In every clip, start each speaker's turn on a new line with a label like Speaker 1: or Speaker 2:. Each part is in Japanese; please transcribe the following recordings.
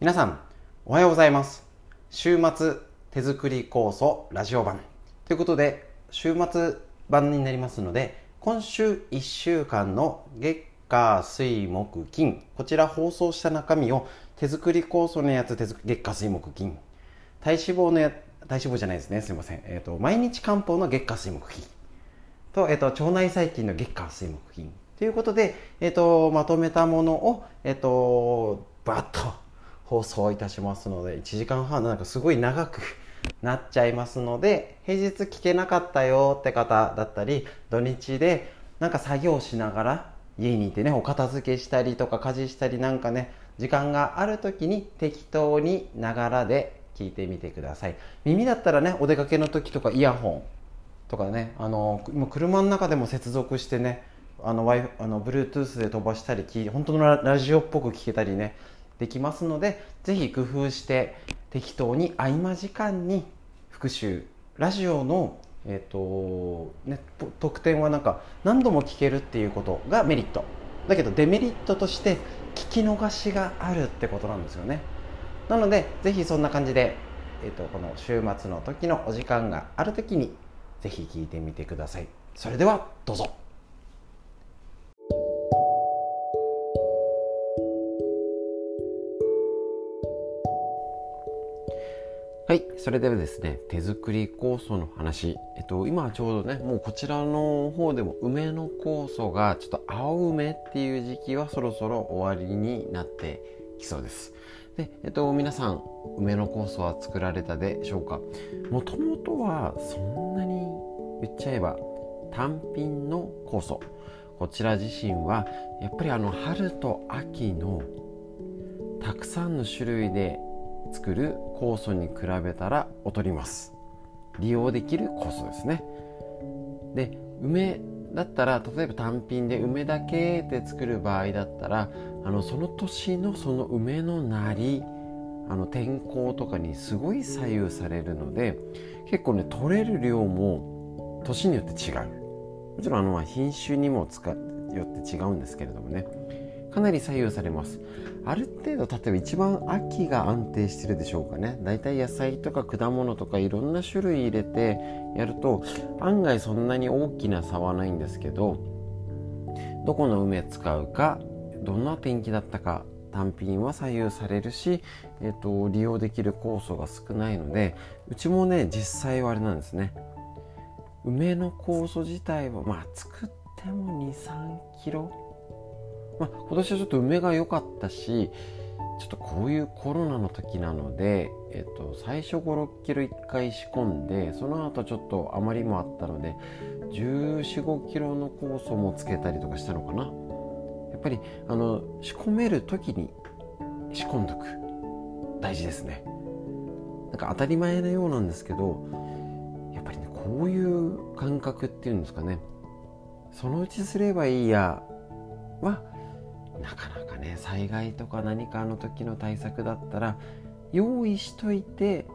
Speaker 1: 皆さんおはようございます。週末手作り酵素ラジオ版。ということで週末版になりますので今週1週間の月火水木金こちら放送した中身を手作り酵素のやつ月火水木金。体脂肪のや体脂肪じゃないですね。すいません、えーと、毎日漢方の月火水木金。と,、えーと、腸内細菌の月火水木金。ということで、えーと、まとめたものを、えー、とバッと放送いたしますので1時間半なんかすごい長くなっちゃいますので平日聞けなかったよって方だったり土日でなんか作業しながら家にいてねお片付けしたりとか家事したりなんかね時間がある時に適当にながらで聞いてみてください。耳だったらねお出かけの時とかイヤホンとかねあの車の中でも接続してねあのあの Bluetooth で飛ばしたり本当のラジオっぽく聞けたりねできますのでぜひ工夫して適当に合間時間に復習ラジオのえーとね、特典はなんか何度も聞けるっていうことがメリット。だけどデメリットとして聞き逃しがあるってことなんですよね。なのでぜひそんな感じで、えーと、この週末の時のお時間がある時にぜひ聞いてみてください。それではどうぞ。はい。それではですね、手作り酵素の話。えっと、今ちょうどね、もうこちらの方でも梅の酵素が、ちょっと青梅っていう時期はそろそろ終わりになってきそうです。で、えっと、皆さん、梅の酵素は作られたでしょうか？もともとはそんなに言っちゃえば単品の酵素。こちら自身は、やっぱりあの春と秋のたくさんの種類で作る酵素に比べたら劣ります。利用できる酵素ですね。で梅だったら例えば単品で梅だけで作る場合だったらあのその年のその梅のなりあの天候とかにすごい左右されるので結構ね取れる量も年によって違う。もちろんあの品種にも使よって違うんですけれどもね。かなり左右されます。ある程度例えば一番秋が安定してるでしょうかね。だいたい野菜とか果物とかいろんな種類入れてやると案外そんなに大きな差はないんですけどどこの梅使うかどんな天気だったか単品は左右されるし、えーと、利用できる酵素が少ないのでうちもね実際はあれなんですね。梅の酵素自体はまあ作っても23キロまあ、今年はちょっと梅が良かったしちょっとこういうコロナの時なので、えっと、最初56キロ1回仕込んでその後ちょっと余りもあったので1415キロの酵素もつけたりとかしたのかな。やっぱりあの仕込める時に仕込んどく。大事ですね。なんか当たり前のようなんですけどやっぱりねこういう感覚っていうんですかね。そのうちすればいいやはなかなかね災害とか何かの時の対策だったら用意しといて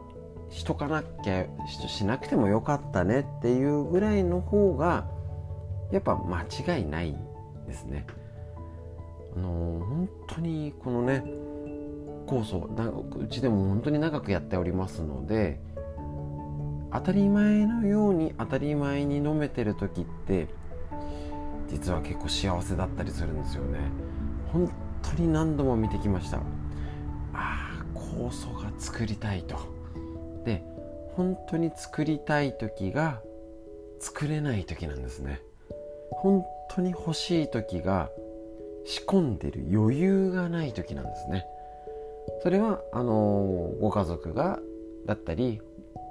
Speaker 1: しとかなきゃしなくてもよかったねっていうぐらいの方がやっぱ間違いないですね。あの本当にこのね酵素うちでも本当に長くやっておりますので当たり前のように当たり前に飲めてる時って実は結構幸せだったりするんですよね。本当に何度も見てきました。ああ酵素が作りたいと。で本当に作りたい時が作れない時なんですね。本当に欲しい時が仕込んでる余裕がない時なんですね。それはあのご家族がだったり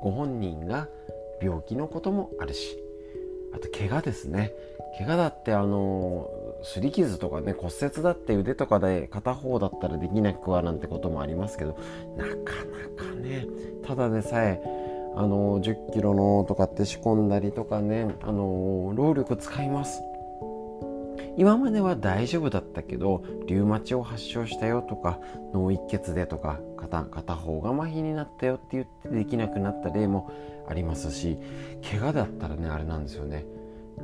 Speaker 1: ご本人が病気のこともあるしあと怪我ですね。怪我だってあの擦り傷とかね骨折だって腕とかで片方だったらできなくはなんてこともありますけどなかなかねただでさえあの10キロのとかって仕込んだりとかねあの労力使います。今までは大丈夫だったけどリウマチを発症したよとか脳一血でとか片片方が麻痺になったよって言ってできなくなった例もありますし怪我だったらねあれなんですよね。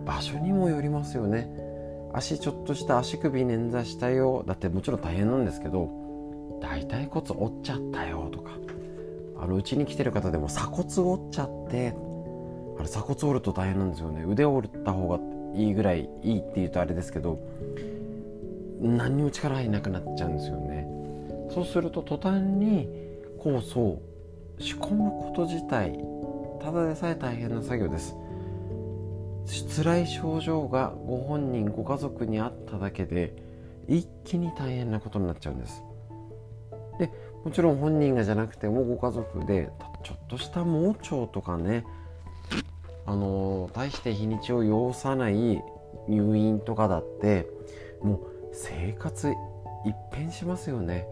Speaker 1: 場所にもよりますよね。足ちょっとした足首捻挫したよだってもちろん大変なんですけど大腿骨折っちゃったよとかあのうちに来てる方でも鎖骨折っちゃってあれ鎖骨折ると大変なんですよね。腕折った方がいいぐらいいいって言うとあれですけど何にも力入なくなっちゃうんですよね。そうすると途端に酵素を仕込むこと自体ただでさえ大変な作業です。辛い症状がご本人ご家族にあっただけで一気に大変なことになっちゃうんです。でもちろん本人がじゃなくてもご家族でちょっとした盲腸とかねあの大して日にちを要さない入院とかだってもう生活一変しますよね。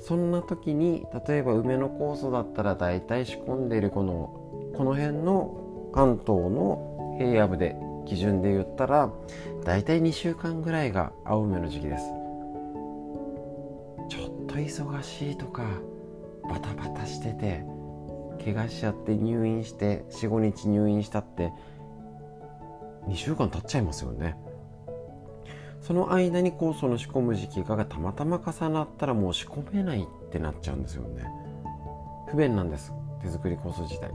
Speaker 1: そんな時に例えば梅の酵素だったら大体仕込んでいるこのこの辺の関東の平野部で基準で言ったら大体2週間ぐらいが青梅の時期です。ちょっと忙しいとかバタバタしてて怪我しちゃって入院して45日入院したって2週間経っちゃいますよね。その間に酵素の仕込む時期がたまたま重なったらもう仕込めないってなっちゃうんですよね。不便なんです。手作り酵素自体。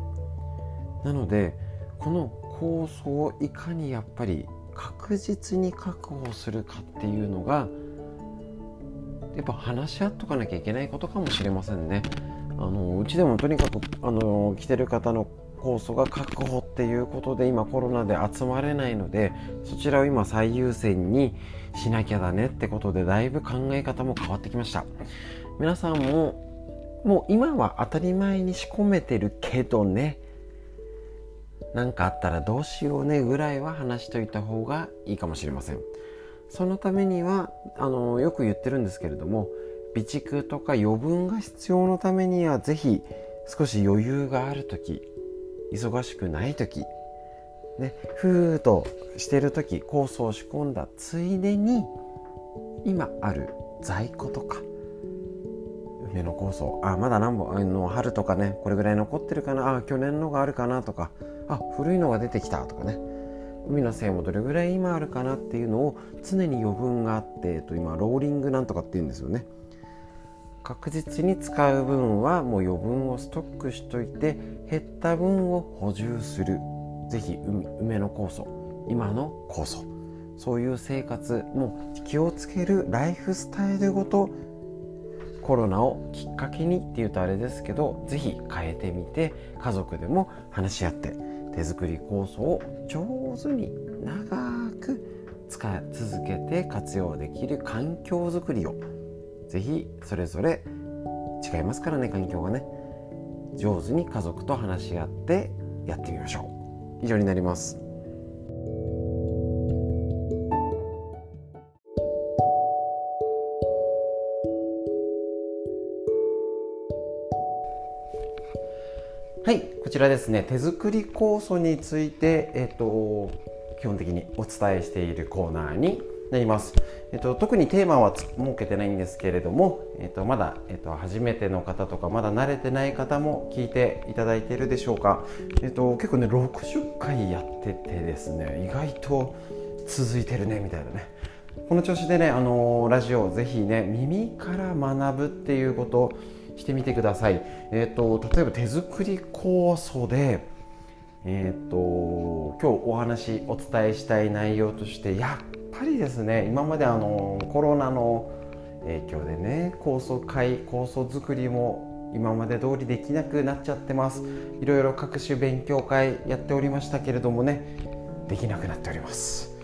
Speaker 1: なのでこの酵素をいかにやっぱり確実に確保するかっていうのがやっぱ話し合っとかなきゃいけないことかもしれませんね。あのうちでもとにかくあの来てる方の酵素が確保っていうことで今コロナで集まれないのでそちらを今最優先にしなきゃだねってことでだいぶ考え方も変わってきました。皆さんももう今は当たり前に仕込めてるけどね。何かあったらどうしようねぐらいは話しといた方がいいかもしれません。そのためにはあのよく言ってるんですけれども備蓄とか余分が必要のためには是非少し余裕がある時忙しくない時ね、ふーとしてる時酵素を仕込んだついでに今ある在庫とか梅の酵素あまだ何本あの春とかねこれぐらい残ってるかなあ去年のがあるかなとかあ古いのが出てきたとかね。海の精もどれぐらい今あるかなっていうのを常に余分があって、えっと、今ローリングなんとかっていうんですよね。確実に使う分はもう余分をストックしといて減った分を補充する。是非梅の酵素。今の酵素。そういう生活も気をつける。ライフスタイルごとコロナをきっかけにっていうとあれですけど是非変えてみて家族でも話し合って手作り酵素を上手に長く使い続けて活用できる環境づくりを是非それぞれ違いますからね環境がね。上手に家族と話し合ってやってみましょう。以上になります。はいこちらですね。手作り酵素についてえっと基本的にお伝えしているコーナーになります。えっと、特にテーマは設けてないんですけれども、えっと、まだ、えっと、初めての方とかまだ慣れてない方も聞いていただいているでしょうか、えっと、結構ね60回やっててですね意外と続いてるねみたいなね。この調子でね、あのー、ラジオぜひね耳から学ぶっていうことしてみてください、えっと、例えば手作り酵素でえーと、今日お話お伝えしたい内容としてやっぱりですね今まであのコロナの影響でね酵素会酵素作りも今まで通りできなくなっちゃってます。いろいろ各種勉強会やっておりましたけれどもねできなくなっております。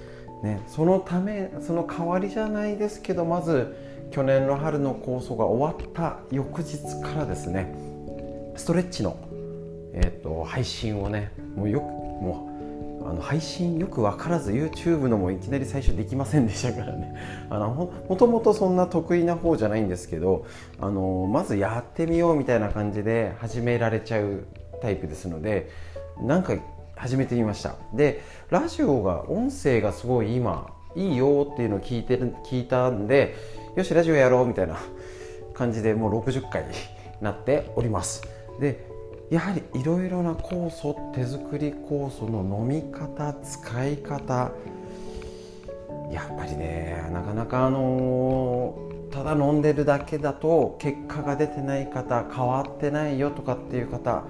Speaker 1: ね、そのためその代わりじゃないですけどまず去年の春の酵素が終わった翌日からですねストレッチのえーと、配信をねもうよくもうあの配信よく分からず YouTube のもいきなり最初できませんでしたからね。あのもともとそんな得意な方じゃないんですけどあのまずやってみようみたいな感じで始められちゃうタイプですのでなんか始めてみました。でラジオが音声がすごい今いいよっていうのを聞いて聞いたんでよしラジオやろうみたいな感じでもう60回になっております。でやはりいろいろな酵素手作り酵素の飲み方使い方やっぱりねなかなかあのただ飲んでるだけだと結果が出てない方変わってないよとかっていう方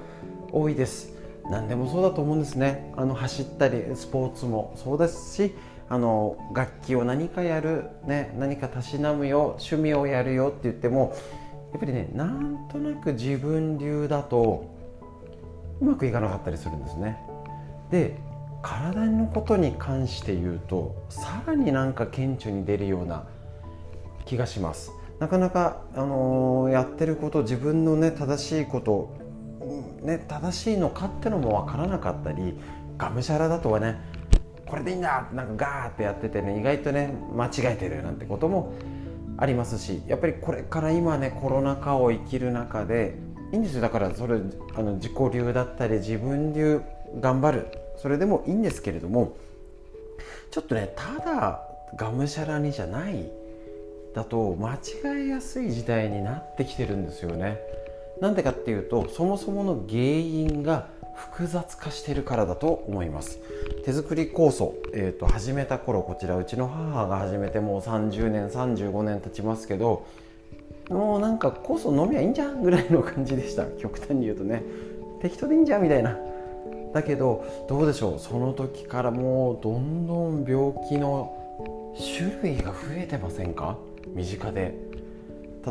Speaker 1: 多いです。何でもそうだと思うんですね。あの走ったりスポーツもそうですしあの楽器を何かやる、ね、何かたしなむよ趣味をやるよって言ってもやっぱりねなんとなく自分流だとうまくいかなかったりするんですね。で体のことに関して言うとさらになんか顕著に出るような気がします。なかなか、あのー、やってること自分のね正しいことね、正しいのかってのも分からなかったりがむしゃらだとはねこれでいいんだなんかガーってやっててね意外とね間違えてるなんてこともありますしやっぱりこれから今ねコロナ禍を生きる中でいいんですよ。だからそれあの自己流だったり自分流頑張る。それでもいいんですけれどもちょっとねただがむしゃらにじゃない。だと間違えやすい時代になってきてるんですよね。なんでかっていうとそもそもの原因が複雑化してるからだと思います。手作り酵素、えーと、始めた頃こちらうちの母が始めてもう30年35年経ちますけどもうなんか酵素飲みゃいいんじゃんぐらいの感じでした。極端に言うとね。適当でいいんじゃんみたいな。だけどどうでしょう。その時からもうどんどん病気の種類が増えてませんか？身近で。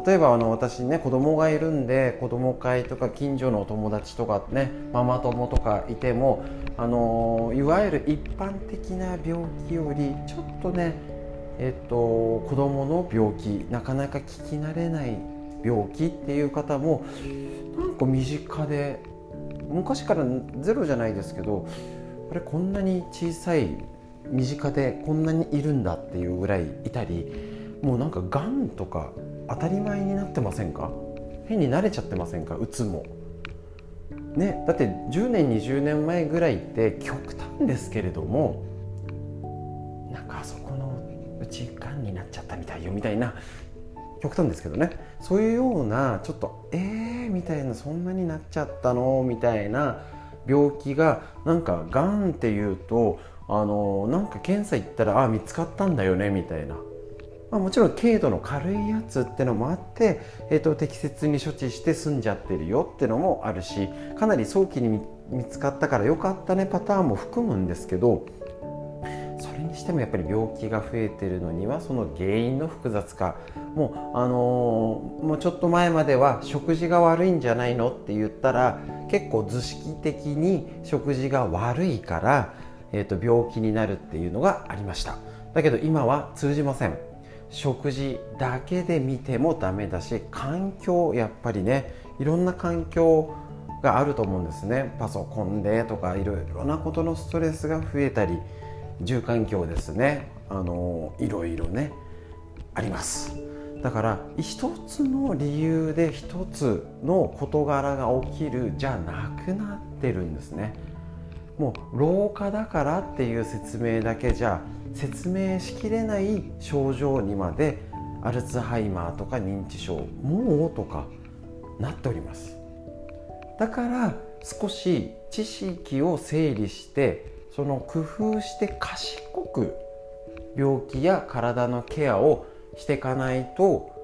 Speaker 1: 例えばあの私ね子供がいるんで子供会とか近所のお友達とかねママ友とかいてもあのいわゆる一般的な病気よりちょっとねえっと子供の病気なかなか聞き慣れない病気っていう方もなんか身近で昔からゼロじゃないですけどあれこんなに小さい身近でこんなにいるんだっていうぐらいいたりもうなんかがんとか当たり前になってませんか？変に慣れちゃってませんか？うつも。ね、だって10年20年前ぐらいって極端ですけれどもなんかあそこのうちがんになっちゃったみたいよみたいな極端ですけどね。そういうようなちょっとえーみたいなそんなになっちゃったの？みたいな病気がなんかがんっていうとあのなんか検査行ったらあ見つかったんだよねみたいな。まあ、もちろん軽度の軽いやつってのもあって、えーと、適切に処置して済んじゃってるよってのもあるしかなり早期に見つかったからよかったねパターンも含むんですけどそれにしてもやっぱり病気が増えてるのにはその原因の複雑化。もうあのー、もうちょっと前までは食事が悪いんじゃないのって言ったら結構図式的に食事が悪いから、えーと病気になるっていうのがありました。だけど今は通じません。食事だけで見てもダメだし環境やっぱりねいろんな環境があると思うんですね。パソコンでとかいろいろなことのストレスが増えたり住環境ですね。あのいろいろねあります。だから一つの理由で一つの事柄が起きるじゃなくなってるんですね。もう老化だからっていう説明だけじゃ説明しきれない症状にまでアルツハイマーとか認知症もうとかなっております。だから少し知識を整理してその工夫して賢く病気や体のケアをしていかないと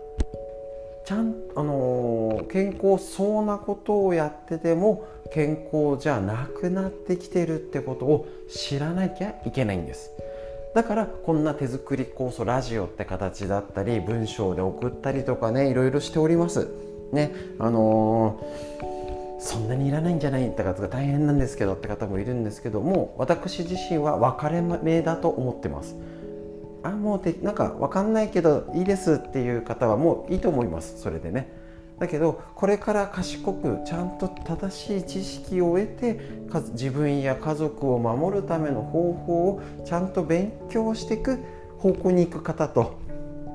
Speaker 1: ちゃんあの、健康そうなことをやってても健康じゃなくなってきてるってことを知らなきゃいけないんです。だからこんな手作り酵素ラジオって形だったり文章で送ったりとかねいろいろしております。ねあのー、そんなにいらないんじゃないって方が大変なんですけどって方もいるんですけども私自身は分かれ目だと思ってます。あもうてなんか分かんないけどいいですっていう方はもういいと思います。それでね。だけどこれから賢くちゃんと正しい知識を得て自分や家族を守るための方法をちゃんと勉強していく方向に行く方と。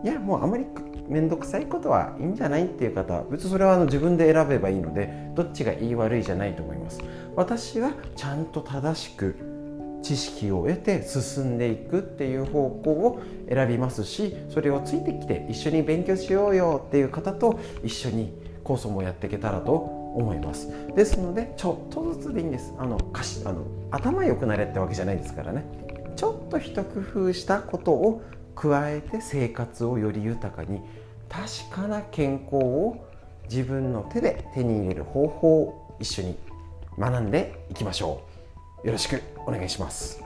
Speaker 1: いやもうあまり面倒くさいことはいいんじゃないっていう方。別にそれはあの自分で選べばいいのでどっちがいい悪いじゃないと思います。私はちゃんと正しく知識を得て進んでいくっていう方向を選びますしそれをついてきて一緒に勉強しようよっていう方と一緒にコースもやっていけたらと思います。ですのでちょっとずつでいいんです。あのかしあの頭良くなれってわけじゃないですからね。ちょっと一工夫したことを加えて生活をより豊かに確かな健康を自分の手で手に入れる方法を一緒に学んでいきましょう。よろしくお願いします。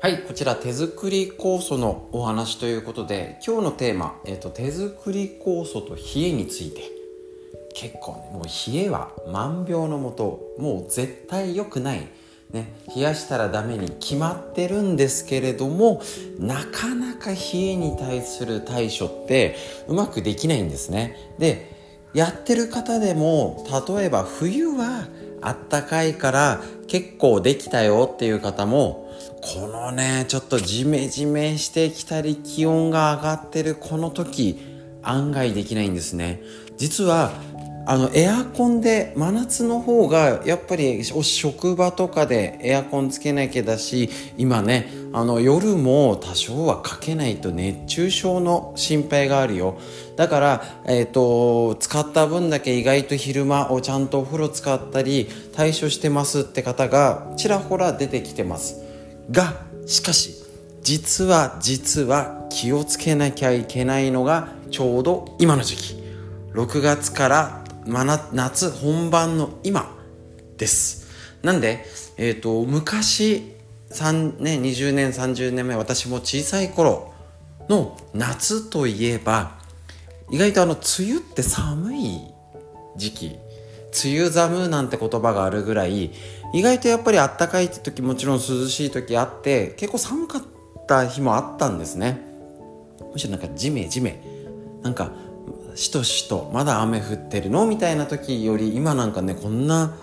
Speaker 1: はい、こちら手作り酵素のお話ということで今日のテーマ、えーと、手作り酵素と冷えについて。結構ねもう冷えは万病のもともう絶対良くないね、冷やしたらダメに決まってるんですけれどもなかなか冷えに対する対処ってうまくできないんですね。でやってる方でも例えば冬はあったかいから結構できたよっていう方もこのねちょっとジメジメしてきたり気温が上がってるこの時案外できないんですね。実はあのエアコンで真夏の方がやっぱり職場とかでエアコンつけなきゃだし今ねあの夜も多少はかけないと熱中症の心配があるよ。だから、えーと、使った分だけ意外と昼間をちゃんとお風呂使ったり対処してますって方がちらほら出てきてます。がしかし実は実は気をつけなきゃいけないのがちょうど今の時期。6月から夏本番の今です。なんで、えーと、昔3年20年30年前私も小さい頃の夏といえば意外とあの梅雨って寒い時期梅雨寒なんて言葉があるぐらい意外とやっぱりあったかい時もちろん涼しい時あって結構寒かった日もあったんですね。むしろなんかジメジメなんかしとしとまだ雨降ってるのみたいな時より今なんかねこんな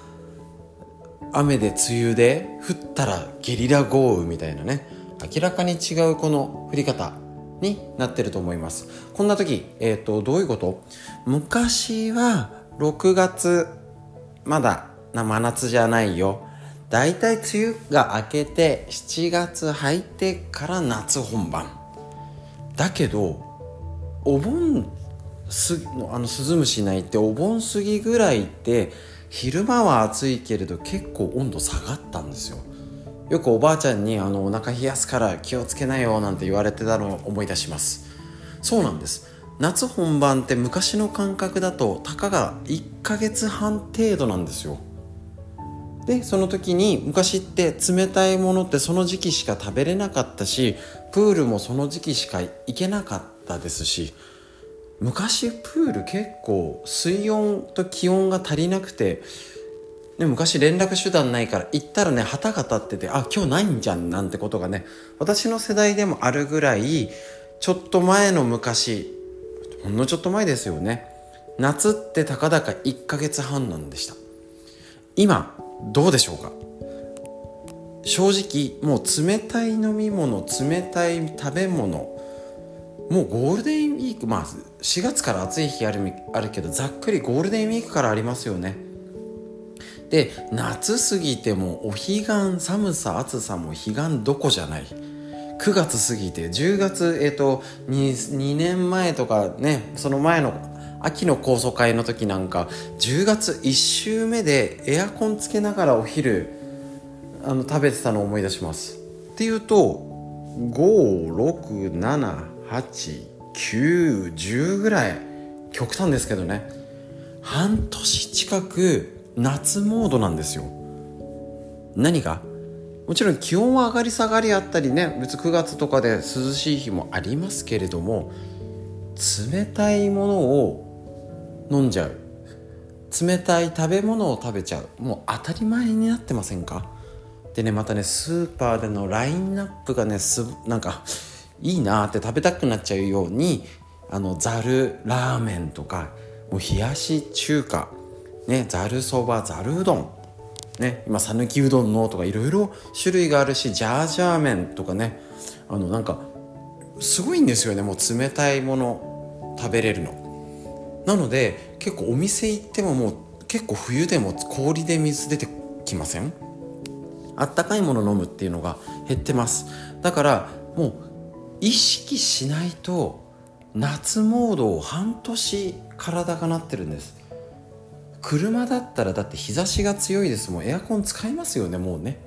Speaker 1: 雨で梅雨で降ったらゲリラ豪雨みたいなね。明らかに違うこの降り方になってると思います。こんな時、えーと、どういうこと？昔は6月まだ真夏じゃないよ。だいたい梅雨が明けて7月入ってから夏本番。だけどお盆すあのスズムシ鳴いてお盆過ぎぐらいって昼間は暑いけれど結構温度下がったんですよ。よくおばあちゃんにあのお腹冷やすから気をつけなよなんて言われてたのを思い出します。そうなんです。夏本番って昔の感覚だとたかが1ヶ月半程度なんですよ。でその時に昔って冷たいものってその時期しか食べれなかったしプールもその時期しか行けなかったですし昔プール結構水温と気温が足りなくてで昔連絡手段ないから行ったらね旗が立っててあ今日ないんじゃんなんてことがね私の世代でもあるぐらいちょっと前の昔ほんのちょっと前ですよね夏ってたかだか1ヶ月半なんでした。今どうでしょうか？正直もう冷たい飲み物冷たい食べ物もうゴールデンウィークまあ4月から暑い日あるあるけどざっくりゴールデンウィークからありますよね。で夏過ぎてもお彼岸寒さ暑さも彼岸どこじゃない。9月過ぎて10月えっ、ー、と 2, 2年前とかねその前の秋の高層会の時なんか10月1週目でエアコンつけながらお昼あの食べてたのを思い出します。っていうと567 8,9,10ぐらい極端ですけどね。半年近く夏モードなんですよ。何が？もちろん気温は上がり下がりあったりね別9月とかで涼しい日もありますけれども冷たいものを飲んじゃう。冷たい食べ物を食べちゃう。もう当たり前になってませんか？でねまたねスーパーでのラインナップがねすなんかいいなって食べたくなっちゃうようにあのざるラーメンとかもう冷やし中華ねざるそばざるうどんね今讃岐うどんのとかいろいろ種類があるしジャージャー麺とかねあのなんかすごいんですよねもう冷たいもの食べれるの。なので結構お店行ってももう結構冬でも氷で水出てきません？あったかいもの飲むっていうのが減ってます。だからもう意識しないと夏モードを半年体がなってるんです。車だったらだって日差しが強いですもん。エアコン使いますよねもうね。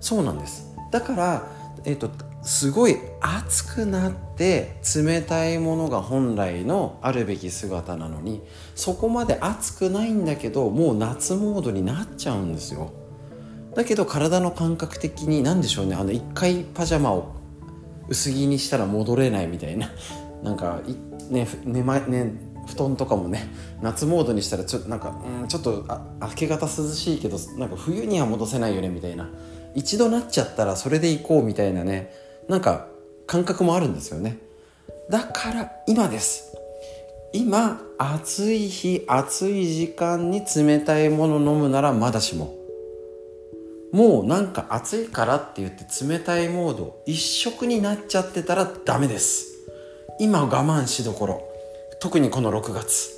Speaker 1: そうなんです。だからえっ、とすごい暑くなって冷たいものが本来のあるべき姿なのにそこまで暑くないんだけどもう夏モードになっちゃうんですよ。だけど体の感覚的に何でしょうね。あの一回パジャマを薄着にしたら戻れないみたいな。なんかねね,、ま、ね布団とかもね夏モードにしたらちょなんか、うん、ちょっとあ明け方涼しいけどなんか冬には戻せないよねみたいな。一度なっちゃったらそれで行こうみたいなね。なんか感覚もあるんですよね。だから今です。今暑い日暑い時間に冷たいもの飲むならまだしも。もうなんか暑いからって言って冷たいモード一色になっちゃってたらダメです。今我慢しどころ。特にこの6月。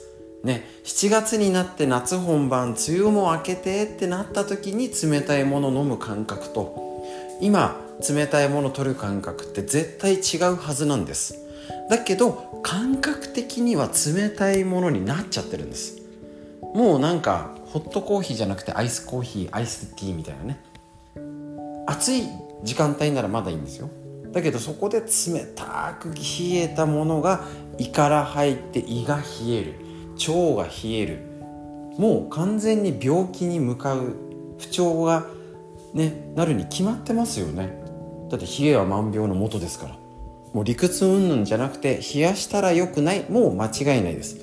Speaker 1: ね。7月になって夏本番梅雨も明けてってなった時に冷たいもの飲む感覚と。今冷たいもの取る感覚って絶対違うはずなんです。だけど感覚的には冷たいものになっちゃってるんです。もうなんかホットコーヒーじゃなくてアイスコーヒーアイスティーみたいなね。暑い時間帯ならまだいいんですよ。だけどそこで冷たく冷えたものが胃から入って胃が冷える。腸が冷える。もう完全に病気に向かう不調がねなるに決まってますよね。だって冷えは万病のもとですから。もう理屈云々じゃなくて冷やしたら良くない。もう間違いないです。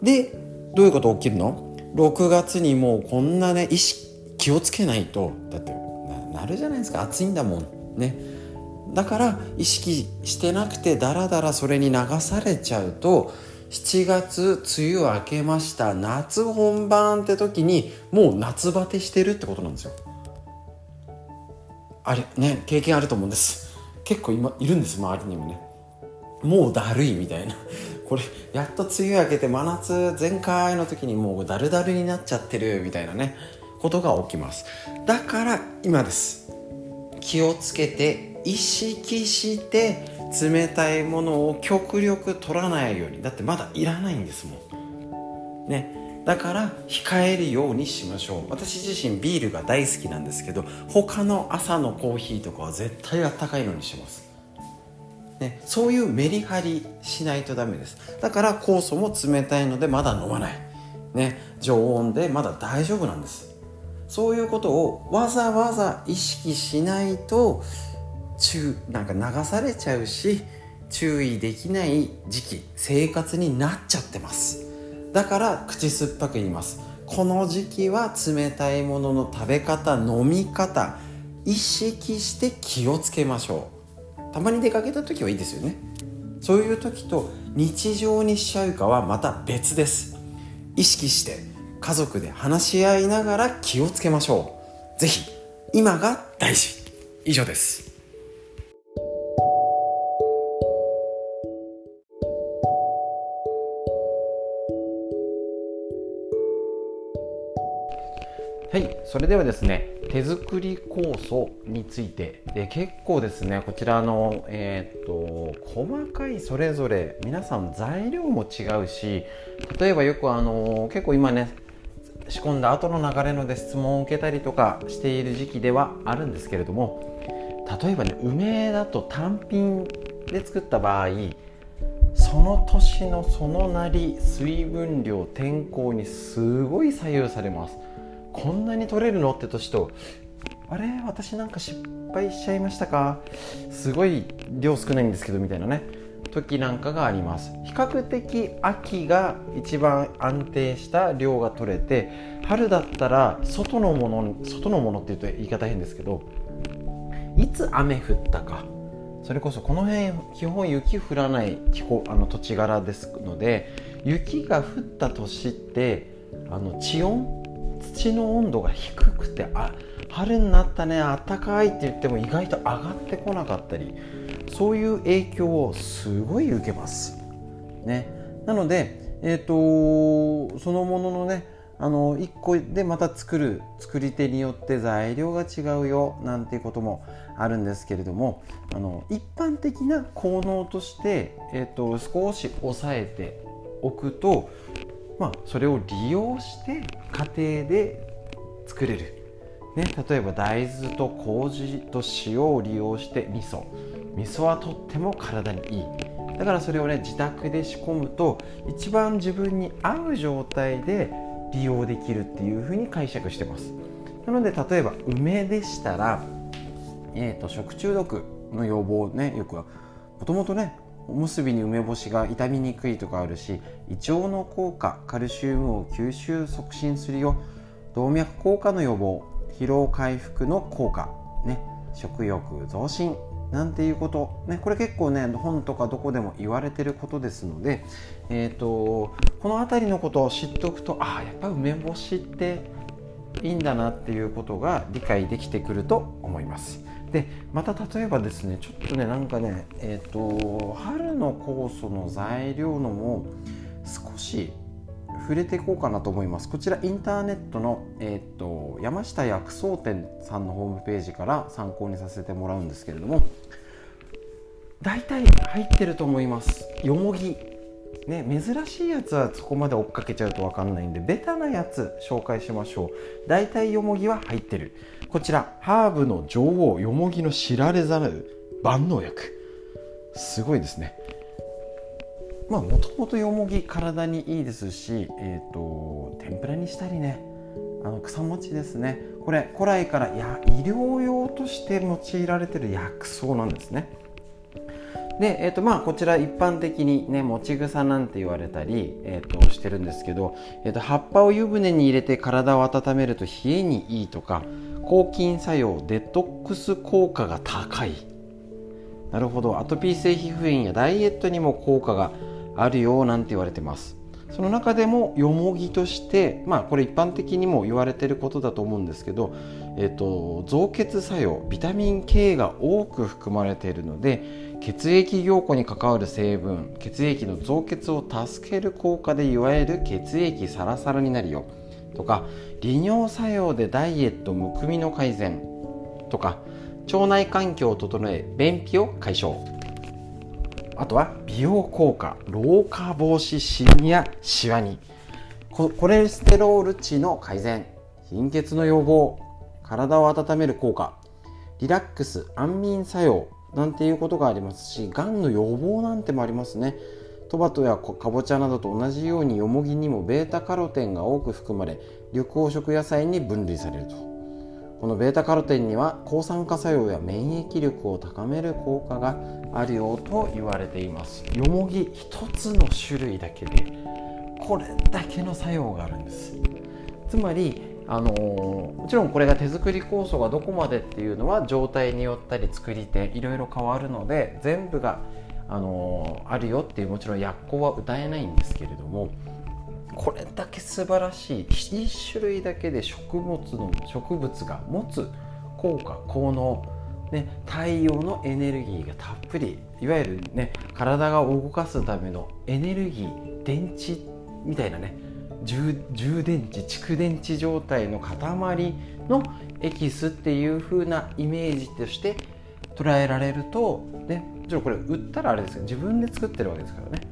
Speaker 1: でどういうこと起きるの？?6 月にもうこんなね意識気をつけないとだってなるじゃないですか。暑いんだもんね。だから意識してなくてダラダラそれに流されちゃうと7月梅雨明けました。夏本番って時にもう夏バテしてるってことなんですよ。あれね経験あると思うんです。結構今いるんです周りにもね。もうだるいみたいな。これやっと梅雨明けて真夏全開の時にもうだるだるになっちゃってるみたいなねことが起きます。だから今です。気をつけて意識して冷たいものを極力取らないように。だってまだいらないんですもん。ね。だから控えるようにしましょう。私自身ビールが大好きなんですけど他の朝のコーヒーとかは絶対あったかいのにします、ね、そういうメリハリしないとダメです。だから酵素も冷たいのでまだ飲まない。ね常温でまだ大丈夫なんです。そういうことをわざわざ意識しないと中なんか流されちゃうし注意できない時期生活になっちゃってます。だから口酸っぱく言います。この時期は冷たいものの食べ方飲み方意識して気をつけましょう。たまに出かけた時はいいですよね。そういう時と日常にしちゃうかはまた別です。意識して家族で話し合いながら気をつけましょう。是非今が大事。以上です。はい、それではですね手作り酵素についてで結構ですねこちらの、えーと、細かいそれぞれ皆さん材料も違うし例えばよくあの結構今ね仕込んだ後の流れので質問を受けたりとかしている時期ではあるんですけれども例えばね梅だと単品で作った場合その年のそのなり水分量天候にすごい左右されます。こんなに取れるの？って年とあれ私なんか失敗しちゃいましたか？すごい量少ないんですけどみたいなね。時なんかがあります。比較的秋が一番安定した量が取れて春だったら外のもの外のものっていうと言い方変ですけどいつ雨降ったか。それこそこの辺基本雪降らない気候あの土地柄ですので雪が降った年ってあの地温土の温度が低くてあ春になったねあったかいって言っても意外と上がってこなかったりそういう影響をすごい受けます。ね、なので、えーと、そのもののねあの1個でまた作る作り手によって材料が違うよなんていうこともあるんですけれどもあの一般的な効能として、えーと少し抑えておくとまあ、それを利用して家庭で作れる、ね、例えば大豆と麹と塩を利用して味噌。味噌はとっても体にいい。だからそれをね自宅で仕込むと一番自分に合う状態で利用できるっていうふうに解釈してます。なので例えば梅でしたら、えーと、食中毒の予防ねよくはもともとねおむすびに梅干しが傷みにくいとかあるし胃腸の効果カルシウムを吸収促進するよ動脈硬化の予防疲労回復の効果、ね、食欲増進なんていうこと、ね、これ結構ね本とかどこでも言われてることですので、えーと、この辺りのことを知っておくとああやっぱ梅干しっていいんだなっていうことが理解できてくると思います。でまた例えばですねちょっとねなんかねえっ、ー、と春の酵素の材料のも少し触れていこうかなと思います。こちらインターネットの、えーと、山下薬草店さんのホームページから参考にさせてもらうんですけれども大体入ってると思います。よもぎね、珍しいやつはそこまで追っかけちゃうと分かんないんでベタなやつ紹介しましょう。大体よもぎは入ってる。こちらハーブの女王よもぎの知られざる万能薬。すごいですね。まあもともとよもぎ体にいいですし、えーと、天ぷらにしたりね。あの草餅ですね。これ古来からや医療用として用いられてる薬草なんですね。で、えーとまあ、こちら一般的にね持ち草なんて言われたり、えーと、してるんですけど、えーと、葉っぱを湯船に入れて体を温めると冷えにいいとか抗菌作用デトックス効果が高い。なるほど。アトピー性皮膚炎やダイエットにも効果があるよなんて言われてます。その中でもよもぎとしてまあこれ一般的にも言われてることだと思うんですけど、えーと、増血作用ビタミン K が多く含まれているので血液凝固に関わる成分血液の増血を助ける効果でいわゆる血液サラサラになるよとか利尿作用でダイエットむくみの改善とか腸内環境を整え便秘を解消。あとは美容効果老化防止シミやシワに。コレステロール値の改善貧血の予防体を温める効果リラックス安眠作用なんていうことがありますしがんの予防なんてもありますね。トマトやかぼちゃなどと同じようによもぎにも β カロテンが多く含まれ緑黄色野菜に分類されると。この β カロテンには抗酸化作用や免疫力を高める効果があるようと言われています。よもぎ一つの種類だけでこれだけの作用があるんです。つまりあのもちろんこれが手作り酵素がどこまでっていうのは状態によったり作り手いろいろ変わるので全部があのあるよっていうもちろん薬効は歌えないんですけれどもこれだけ素晴らしい1種類だけで食物の植物が持つ効果効能、ね、太陽のエネルギーがたっぷりいわゆるね体が動かすためのエネルギー電池みたいなね充電池蓄電池状態の塊のエキスっていう風なイメージとして捉えられるとねちろんこれ売ったらあれですけど自分で作ってるわけですからね。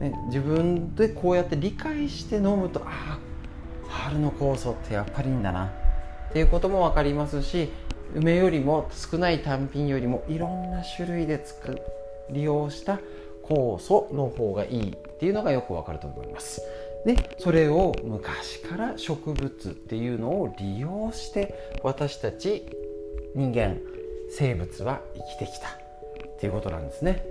Speaker 1: ね、自分でこうやって理解して飲むとああ春の酵素ってやっぱりいいんだな。っていうことも分かりますし梅よりも少ない単品よりもいろんな種類で使利用した酵素の方がいいっていうのがよくわかると思います。でそれを昔から植物っていうのを利用して私たち人間生物は生きてきた。っていうことなんですね。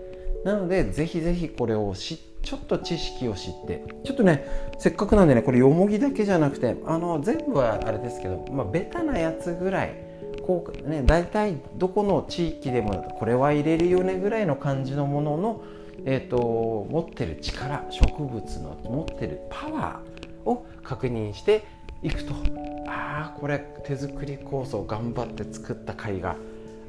Speaker 1: なのでぜひぜひこれを知ちょっと知識を知ってちょっとねせっかくなんでねこれよもぎだけじゃなくてあの全部はあれですけど、まあ、ベタなやつぐらいこうね大体どこの地域でもこれは入れるよねぐらいの感じのものの、えーと、持ってる力植物の持ってるパワーを確認していくとああこれ手作り酵素を頑張って作った甲斐が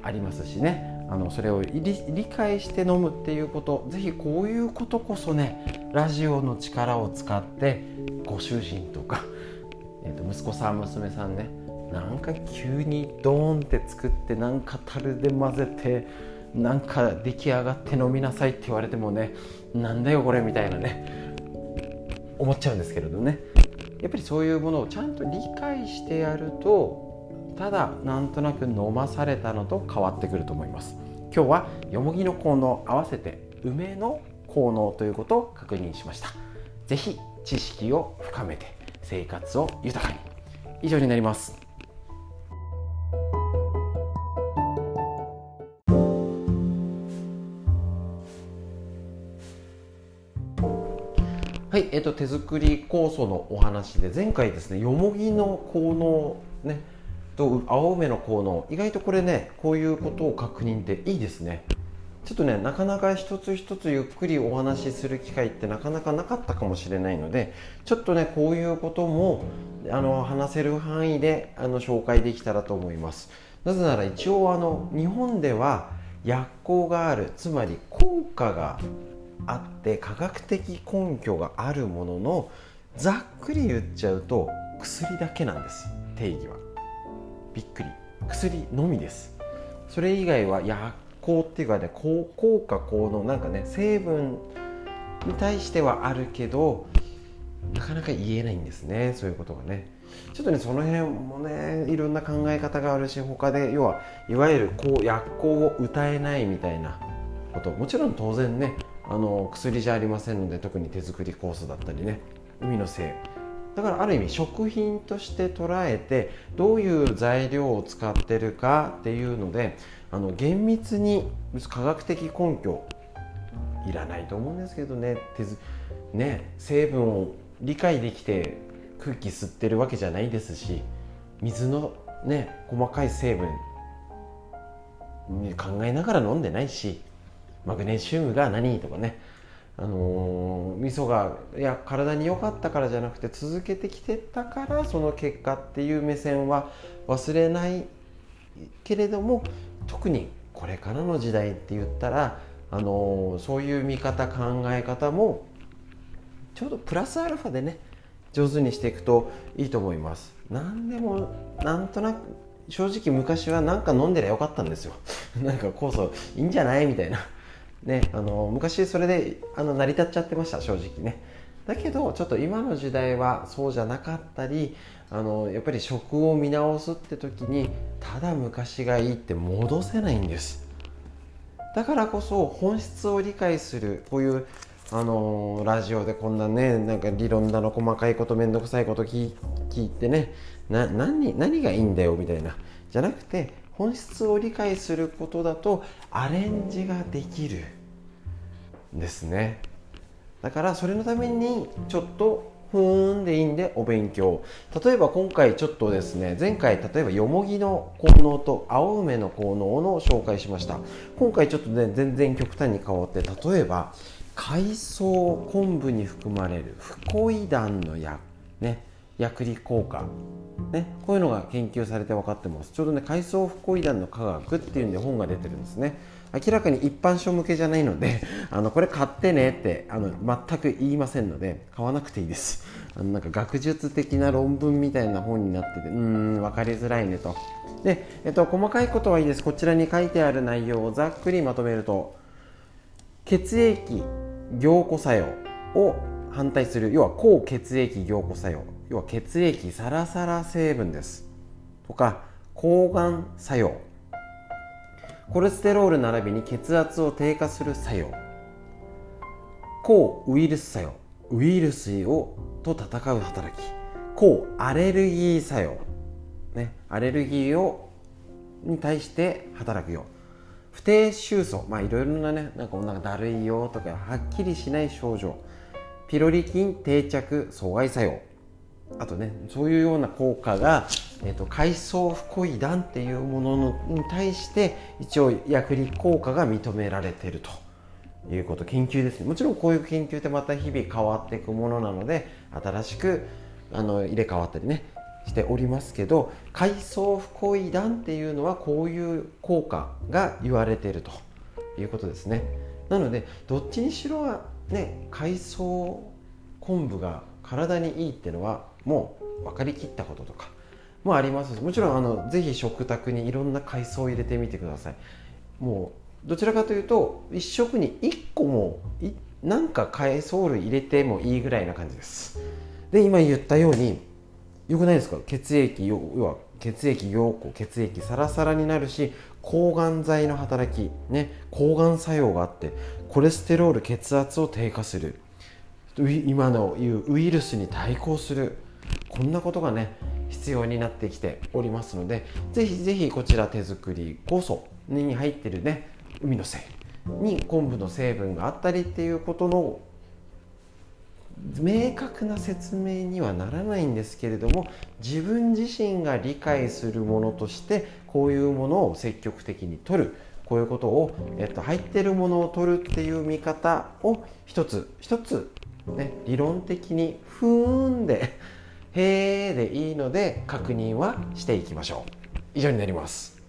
Speaker 1: ありますしね。あのそれを理解して飲むっていうこと。ぜひこういうことこそねラジオの力を使ってご主人とか、えー、と息子さん娘さんねなんか急にドーンって作ってなんか樽で混ぜてなんか出来上がって飲みなさいって言われてもねなんだよこれみたいなね思っちゃうんですけれどね。やっぱりそういうものをちゃんと理解してやるとただなんとなく飲まされたのと変わってくると思います。今日はよもぎの効能合わせて梅の効能ということを確認しました。是非知識を深めて生活を豊かに。以上になります。はい、えっと、手作り酵素のお話で前回ですねよもぎの効能ねと青梅の効能。意外とこれねこういうことを確認っていいですね。ちょっとねなかなか一つ一つゆっくりお話しする機会ってなかなかなかったかもしれないのでちょっとねこういうこともあの話せる範囲であの紹介できたらと思います。なぜなら一応あの日本では薬効があるつまり効果があって科学的根拠があるもののざっくり言っちゃうと薬だけなんです。定義は。びっくり。薬のみです。それ以外は薬効っていうかね効果効能なんかね成分に対してはあるけどなかなか言えないんですね。そういうことがね。ちょっとねその辺もねいろんな考え方があるし他で要はいわゆるこう薬効を歌えないみたいなこと。もちろん当然ねあの薬じゃありませんので特に手作り酵素だったりね海のせいだからある意味食品として捉えてどういう材料を使ってるかっていうのであの厳密に科学的根拠いらないと思うんですけどね。手ね成分を理解できて空気吸ってるわけじゃないですし水のね細かい成分考えながら飲んでないしマグネシウムが何とかねあの、味噌がいや体に良かったからじゃなくて続けてきてたからその結果っていう目線は忘れないけれども特にこれからの時代って言ったら、あの、そういう見方考え方もちょうどプラスアルファでね上手にしていくといいと思います。何でもなんとなく正直昔は何か飲んでりゃよかったんですよ。なんか酵素いいんじゃない？みたいな。ね、あの昔それであの成り立っちゃってました正直ね。だけどちょっと今の時代はそうじゃなかったりあのやっぱり食を見直すって時にただ昔がいいって戻せないんです。だからこそ本質を理解するこういうあのラジオでこんなねなんか理論だの細かいこと面倒くさいこと聞いてね何何がいいんだよみたいな。じゃなくて本質を理解することだとアレンジができるんですね。だからそれのためにちょっとふーんでいいんでお勉強。例えば今回ちょっとですね前回例えばよもぎの効能と青梅の効能の紹介しました。今回ちょっとね全然極端に変わって例えば海藻昆布に含まれるフコイダンの薬ね。薬理効果。ね、こういうのが研究されて分かってます。ちょうどね海藻不コイダンの科学っていうんで本が出てるんですね。明らかに一般書向けじゃないので あのこれ買ってねってあの全く言いませんので買わなくていいです。あのなんか学術的な論文みたいな本になっててうん分かりづらいねと。で、えっと、細かいことはいいです。こちらに書いてある内容をざっくりまとめると血液凝固作用を反対する要は抗血液凝固作用。要は血液サラサラ成分です。とか抗がん作用。コレステロール並びに血圧を低下する作用。抗ウイルス作用。ウイルスをと戦う働き。抗アレルギー作用、ね、アレルギーをに対して働くよ不定収素まあいろいろなねなんかなんかだるいよとかはっきりしない症状。ピロリ菌定着阻害作用。あとねそういうような効果が、えーと、海藻不コイダンっていうものに対して一応薬理効果が認められてると。いうこと研究ですね。もちろんこういう研究ってまた日々変わっていくものなので新しくあの入れ替わったりねしておりますけど海藻不コイダンっていうのはこういう効果が言われていると。いうことですね。なのでどっちにしろはね海藻昆布が体にいいっていうのはもう分かりきったこととかもありますもちろんあのぜひ食卓にいろんな海藻を入れてみてください。もうどちらかというと1食に1個もなんか海藻類入れてもいいぐらいな感じです。で今言ったようによくないですか？血液要は血液凝固血液サラサラになるし抗がん剤の働きね抗がん作用があってコレステロール血圧を低下する。今の言うウイルスに対抗する。こんなことがね必要になってきておりますのでぜひぜひこちら手作り酵素に入ってるね海の精に昆布の成分があったりっていうことの明確な説明にはならないんですけれども自分自身が理解するものとしてこういうものを積極的に取るこういうことを、えっと、入ってるものを取るっていう見方を一つ一つ、ね、理論的にふーんで「へー」でいいので確認はしていきましょう以上になります。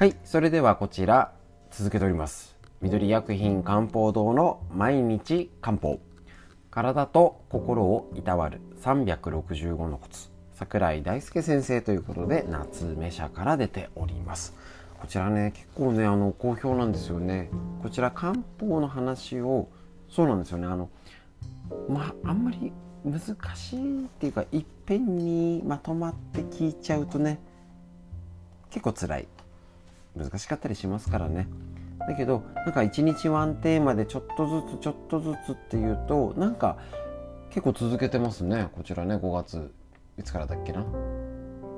Speaker 1: はい、それではこちら続けております。緑薬品漢方堂の毎日漢方。体と心をいたわる365のコツ。桜井大輔先生ということで夏目社から出ております。こちらね、結構ね、あの、好評なんですよね。こちら漢方の話を、そうなんですよね、あの、まあ、あんまり難しいっていうか、いっぺんにまとまって聞いちゃうとね、結構辛い。難しかったりしますからねだけどなんか一日ワンテーマでちょっとずつちょっとずつっていうとなんか結構続けてますねこちらね5月いつからだっけな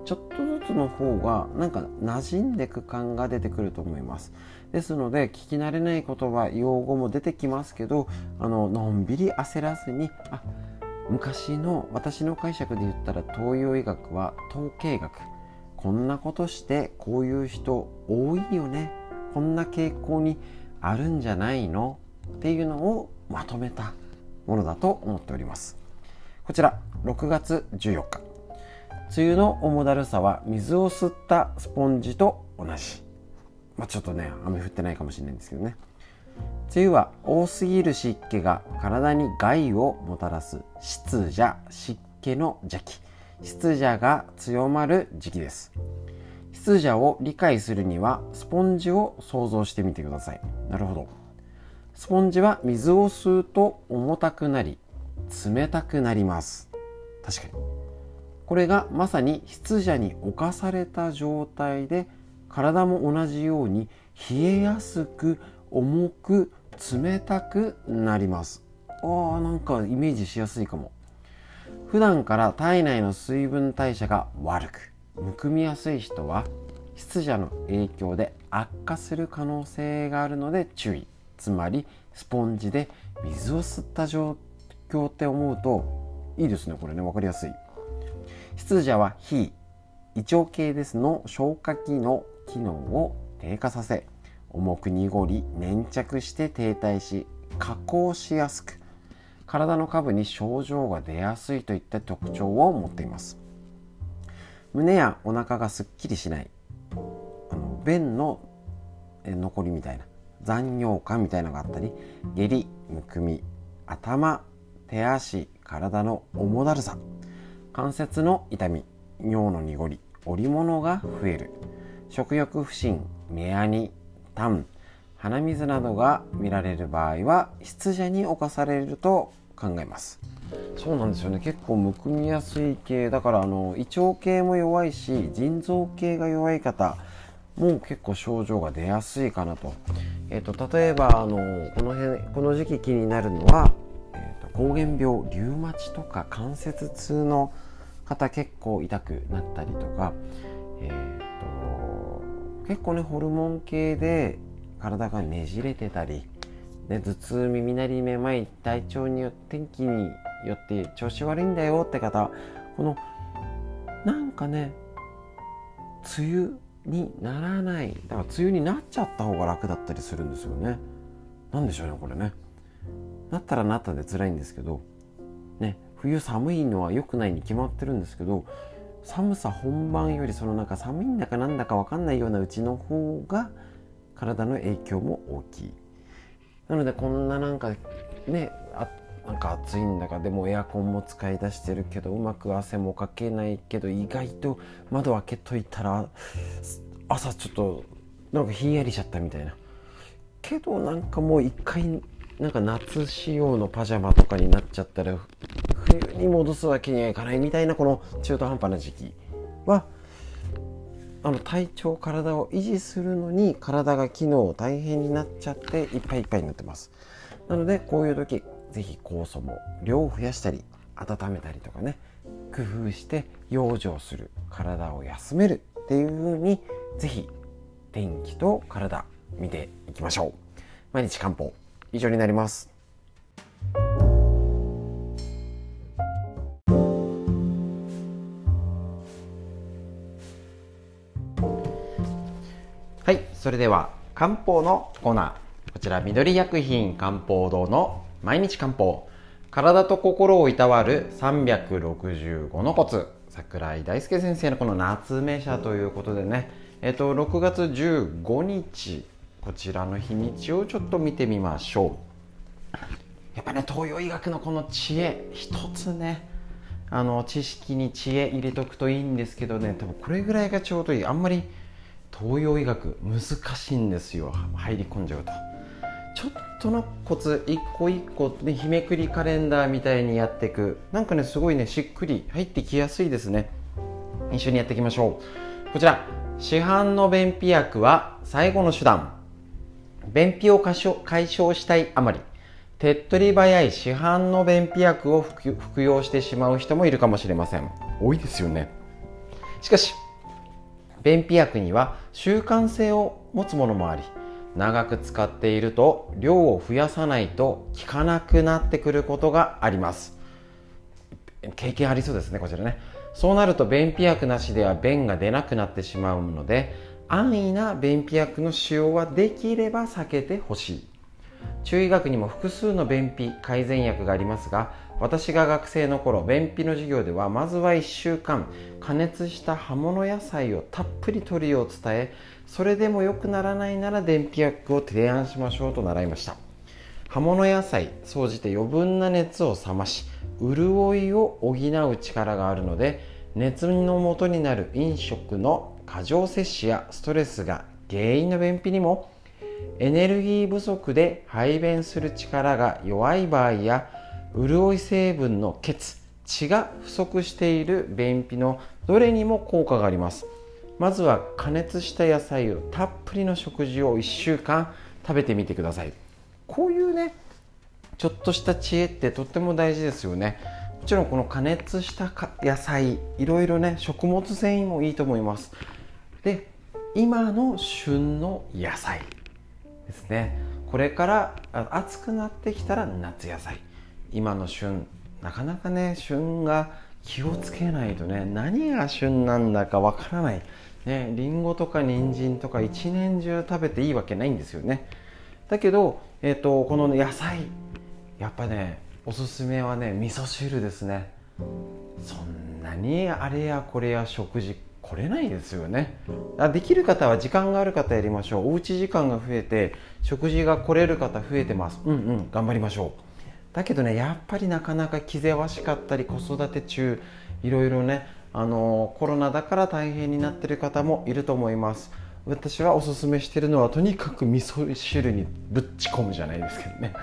Speaker 1: ちょっとずつの方がなんか馴染んでく感が出てくると思います。ですので聞き慣れない言葉用語も出てきますけどあののんびり焦らずにあ昔の私の解釈で言ったら東洋医学は統計学。こんなことしてこういう人多いよね。こんな傾向にあるんじゃないの？っていうのをまとめたものだと思っております。こちら6月14日。梅雨の重だるさは水を吸ったスポンジと同じ。まあ、ちょっとね雨降ってないかもしれないんですけどね。梅雨は多すぎる湿気が体に害をもたらす湿邪湿気の邪気。湿邪が強まる時期です。湿邪を理解するにはスポンジを想像してみてください。なるほど。スポンジは水を吸うと重たくなり冷たくなります。確かに。これがまさに湿邪に侵された状態で体も同じように冷えやすく重く冷たくなります。あーなんかイメージしやすいかも。普段から体内の水分代謝が悪くむくみやすい人は湿邪の影響で悪化する可能性があるので注意。つまりスポンジで水を吸った状況って思うといいですねこれね分かりやすい。湿邪は非胃腸系ですの消化器の機能を低下させ重く濁り粘着して停滞し加工しやすく体の下部に症状が出やすいといった特徴を持っています。胸やお腹がすっきりしないあの便の残りみたいな残尿感みたいなのがあったり下痢むくみ頭手足体の重だるさ。関節の痛み尿の濁り織物が増える。食欲不振目やに痰鼻水などが見られる場合は湿邪に侵されると考えます。そうなんですよね。結構むくみやすい系だからあの胃腸系も弱いし腎臓系が弱い方も結構症状が出やすいかなと,、えーと、例えばあのこの辺この時期気になるのは、えーと、膠原病リウマチとか関節痛の方結構痛くなったりとか、えーと結構ねホルモン系で体がねじれてたりね、頭痛耳鳴りめまい体調によって天気によって調子悪いんだよって方このなんかね梅雨にならないだから梅雨になっちゃった方が楽だったりするんですよね。なんでしょうねこれね。なったらなったで辛いんですけどね冬寒いのは良くないに決まってるんですけど寒さ本番よりそのなんか寒いんだかなんだか分かんないようなうちの方が体の影響も大きい。なのでこんななんかねあなんか暑いんだかでもエアコンも使い出してるけどうまく汗もかけないけど意外と窓開けといたら朝ちょっとなんかひんやりしちゃったみたいな。けどなんかもう一回なんか夏仕様のパジャマとかになっちゃったら冬に戻すわけにはいかないみたいなこの中途半端な時期はあの体調体を維持するのに体が機能大変になっちゃっていっぱいいっぱいになってます。なのでこういう時是非酵素も量を増やしたり温めたりとかね工夫して養生する体を休めるっていう風に是非天気と体見ていきましょう。毎日漢方。以上になります。はいそれでは漢方のコーナー。こちら緑薬品漢方堂の毎日漢方。体と心をいたわる365のコツ。桜井大輔先生のこの夏目社ということでね。えっと6月15日こちらの日にちをちょっと見てみましょう。やっぱね東洋医学のこの知恵一つねあの知識に知恵入れとくといいんですけどね。多分これぐらいがちょうどいい。あんまり東洋医学難しいんですよ。入り込んじゃうと。ちょっとのコツ一個一個ね日めくりカレンダーみたいにやっていく。なんかねすごいねしっくり入ってきやすいですね。一緒にやっていきましょう。こちら。市販の便秘薬は最後の手段。便秘を解消したいあまり。手っ取り早い市販の便秘薬を服用してしまう人もいるかもしれません。多いですよね。しかし便秘薬には習慣性を持つものもあり長く使っていると量を増やさないと効かなくなってくることがあります。経験ありそうですねこちらね。そうなると便秘薬なしでは便が出なくなってしまうので安易な便秘薬の使用はできれば避けてほしい。中医学にも複数の便秘改善薬がありますが私が学生の頃便秘の授業ではまずは1週間加熱した葉物野菜をたっぷり取るよう伝えそれでも良くならないなら便秘薬を提案しましょうと習いました。葉物野菜総じて余分な熱を冷まし潤いを補う力があるので熱の元になる飲食の過剰摂取やストレスが原因の便秘にもエネルギー不足で排便する力が弱い場合や潤い成分の血血が不足している便秘のどれにも効果があります。まずは加熱した野菜をたっぷりの食事を1週間食べてみてください。こういうねちょっとした知恵ってとっても大事ですよね。もちろんこの加熱した野菜いろいろね食物繊維もいいと思います。で今の旬の野菜ですね。これから暑くなってきたら夏野菜。今の旬なかなかね旬が気をつけないとね何が旬なんだかわからない。ねりんごとか人参とか一年中食べていいわけないんですよね。だけど、えーと、この野菜やっぱねおすすめはね味噌汁ですね。そんなにあれやこれや食事来れないですよね。あできる方は時間がある方やりましょう。おうち時間が増えて食事が来れる方増えてます。うんうん頑張りましょう。だけどねやっぱりなかなか気ぜわしかったり子育て中いろいろねあのコロナだから大変になってる方もいると思います。私はおすすめしてるのはとにかく味噌汁にぶっち込むじゃないですけどね。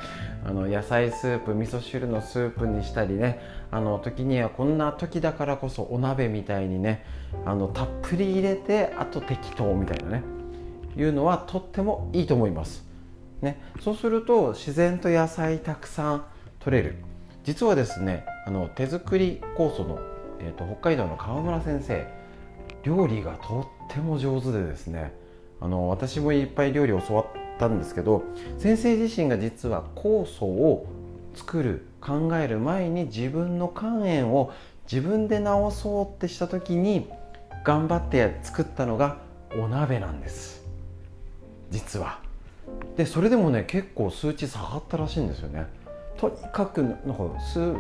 Speaker 1: あの野菜スープ味噌汁のスープにしたりね。あの時にはこんな時だからこそお鍋みたいにねあのたっぷり入れてあと適当みたいなね。いうのはとってもいいと思います、ね、そうすると自然と野菜たくさん取れる。実はですねあの手作り酵素の、えーと、北海道の川村先生料理がとっても上手でですねあの私もいっぱい料理教わったんですけど先生自身が実は酵素を作る考える前に自分の肝炎を自分で治そうってした時に頑張って作ったのがお鍋なんです。実は。でそれでもね結構数値下がったらしいんですよね。とにかくなんか数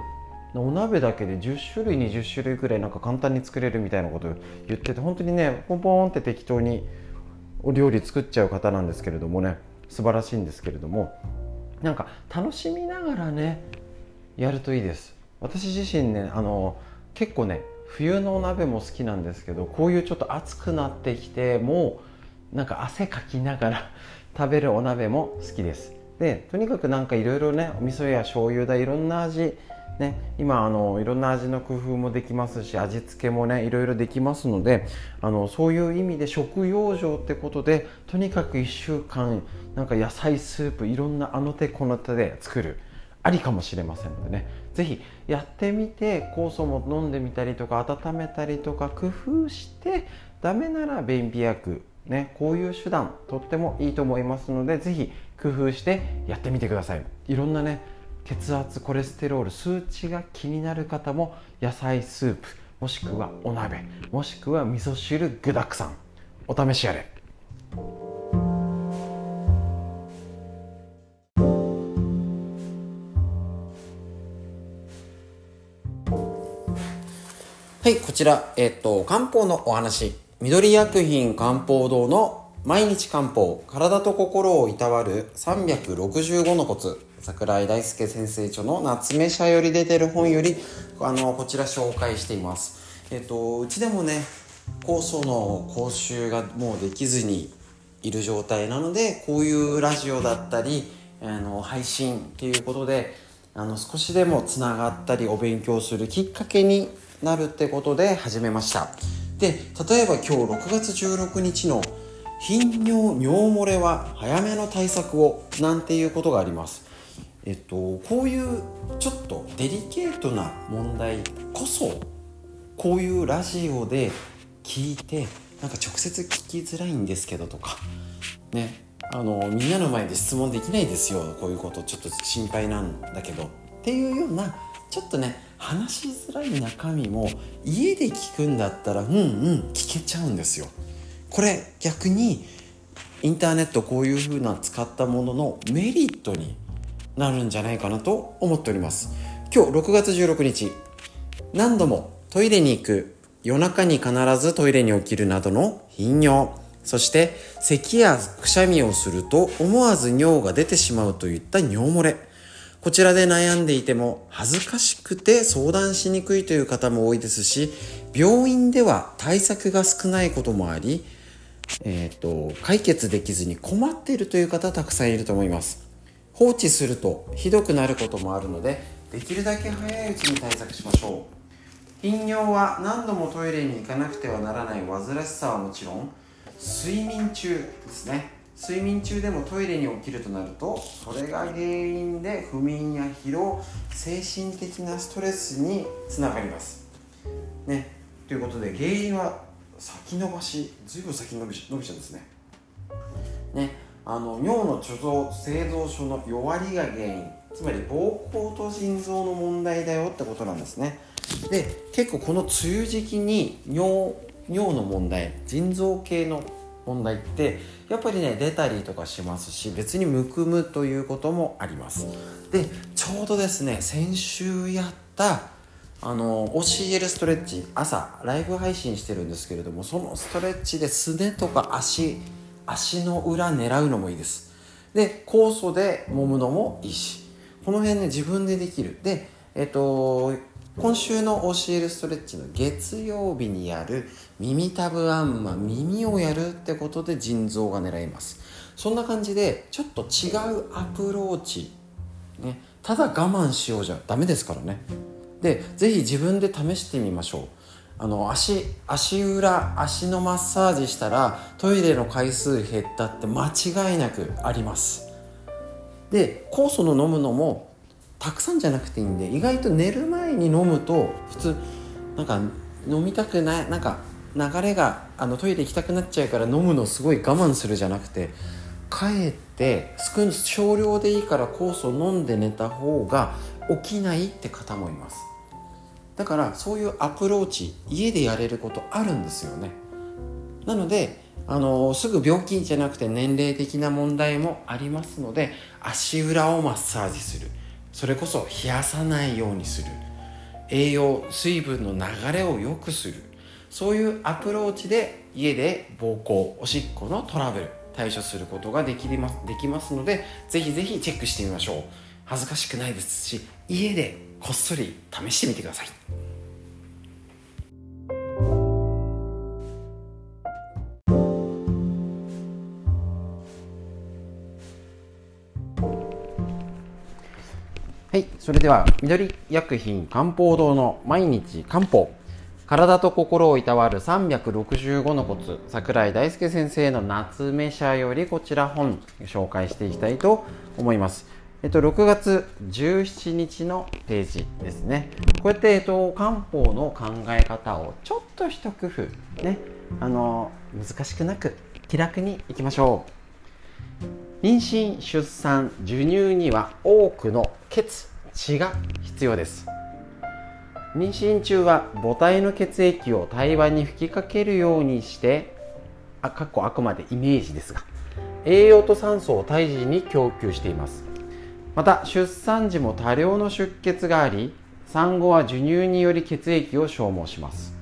Speaker 1: お鍋だけで10種類20種類ぐらいなんか簡単に作れるみたいなこと言ってて本当にねポンポンって適当にお料理作っちゃう方なんですけれどもね素晴らしいんですけれどもなんか楽しみながらねやるといいです。私自身ねあの結構ね冬のお鍋も好きなんですけどこういうちょっと暑くなってきてもうなんか汗かきながら食べるお鍋も好きです。でとにかくなんかいろいろねお味噌や醤油だいろんな味ね、今あのいろんな味の工夫もできますし味付けもねいろいろできますのであのそういう意味で食用場ってことでとにかく1週間なんか野菜スープいろんなあの手この手で作るありかもしれませんのでね。是非やってみて酵素も飲んでみたりとか温めたりとか工夫してダメなら便秘薬ね、こういう手段とってもいいと思いますので是非工夫してやってみてください。いろんなね血圧コレステロール数値が気になる方も野菜スープもしくはお鍋もしくは味噌汁具だくさん。お試しあれ。はいこちらえっ、と漢方のお話。緑薬品漢方堂の毎日漢方。体と心をいたわる365のコツ。桜井大輔先生著の夏目社より出てる本よりあのこちら紹介しています。えっ、とうちでもね酵素の講習がもうできずにいる状態なのでこういうラジオだったりあの配信っていうことであの少しでもつながったりお勉強するきっかけになるってことで始めました。で例えば今日6月16日の頻尿尿漏れは早めの対策をなんていうことがあります。えっとこういうちょっとデリケートな問題こそこういうラジオで聞いてなんか直接聞きづらいんですけどとかね。あのみんなの前で質問できないですよ。こういうことちょっと心配なんだけど。っていうようなちょっとね話しづらい中身も家で聞くんだったらうんうん聞けちゃうんですよ。これ逆にインターネットこういう風な使ったもののメリットになるんじゃないかなと思っております。今日6月16日。何度もトイレに行く夜中に必ずトイレに起きるなどの頻尿。そして咳やくしゃみをすると思わず尿が出てしまうといった尿漏れ。こちらで悩んでいても恥ずかしくて相談しにくいという方も多いですし病院では対策が少ないこともあり、えーと、解決できずに困っているという方たくさんいると思います。放置するとひどくなることもあるのでできるだけ早いうちに対策しましょう。頻尿は何度もトイレに行かなくてはならない煩わしさはもちろん睡眠中ですね。睡眠中でもトイレに起きるとなるとそれが原因で不眠や疲労精神的なストレスにつながります。ね。ということで原因は先延ばしずいぶん先延び伸びちゃうんですね。ね。あの尿の貯蔵製造所の弱りが原因。つまり膀胱と腎臓の問題だよってことなんですね。で結構この梅雨時期に尿尿の問題腎臓系の問題ってやっぱりね出たりとかしますし別にむくむということもあります。でちょうどですね先週やったあの OCL ストレッチ朝ライブ配信してるんですけれどもそのストレッチですねとか足足の裏狙うのもいいです。で酵素で揉むのもいいしこの辺ね自分でできる。でえっと今週の OCL ストレッチの月曜日にやる耳たぶあんま耳をやるってことで腎臓が狙います。そんな感じでちょっと違うアプローチ。ね。ただ我慢しようじゃダメですからね。でぜひ自分で試してみましょう。あの足足裏足のマッサージしたらトイレの回数減ったって間違いなくあります。で酵素の飲むのもたくさんじゃなくていいんで意外と寝る前に飲むと普通なんか飲みたくないなんか流れがあのトイレ行きたくなっちゃうから飲むのすごい我慢するじゃなくてかえって少少量でいいから酵素飲んで寝た方が起きないって方もいます。だからそういうアプローチ家でやれることあるんですよね。なのであのすぐ病気じゃなくて年齢的な問題もありますので足裏をマッサージする。それこそ冷やさないようにする。栄養水分の流れを良くする。そういうアプローチで家で膀胱おしっこのトラブル対処することができますできますのでぜひぜひチェックしてみましょう。
Speaker 2: 恥ずかしくないですし家でこっそり試してみてください。
Speaker 1: はいそれでは緑薬品漢方堂の毎日漢方。体と心をいたわる365のコツ桜井大輔先生の夏目社よりこちら本紹介していきたいと思いますえっと、6月17日のページですね。こうやって、えっと、漢方の考え方をちょっと一工夫、ね、あの、難しくなく気楽にいきましょう。妊娠、出産、授乳には多くの血、血が必要です。妊娠中は母体の血液を胎盤に吹きかけるようにしてあかっこあくまでイメージですが栄養と酸素を胎児に供給しています。また出産時も多量の出血があり産後は授乳により血液を消耗します。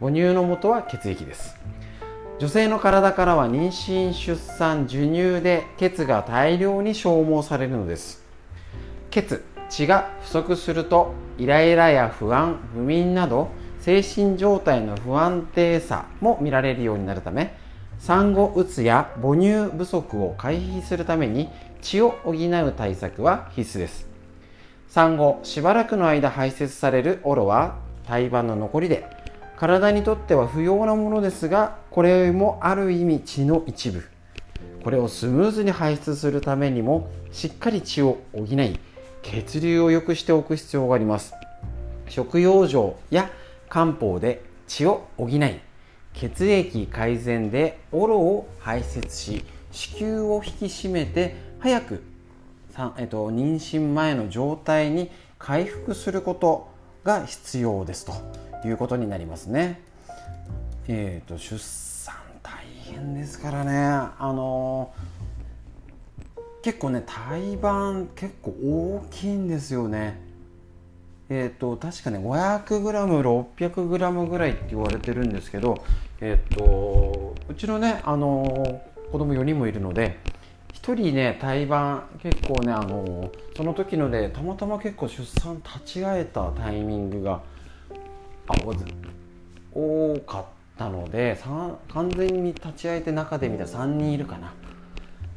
Speaker 1: 母乳の元は血液です。女性の体からは妊娠出産授乳で血が大量に消耗されるのです。血血が不足するとイライラや不安不眠など精神状態の不安定さも見られるようになるため産後うつや母乳不足を回避するために血を補う対策は必須です。産後しばらくの間排泄されるオロは胎盤の残りで体にとっては不要なものですがこれもある意味血の一部。これをスムーズに排出するためにもしっかり血を補い血流を良くしておく必要があります食用状や漢方で血を補い血液改善でオロを排泄し子宮を引き締めて早く、えっと、妊娠前の状態に回復することが必要ですということになりますね。えーと、と出産大変ですからねあの結構ね胎盤結構大きいんですよね。えっ、ー、と確かね 500g600g ぐらいって言われてるんですけどえっ、ー、とうちのねあの子供4人もいるので1人ね胎盤結構ねあのその時のでたまたま結構出産立ち会えたタイミングがあ多かったので完全に立ち会えて中で見た3人いるかな。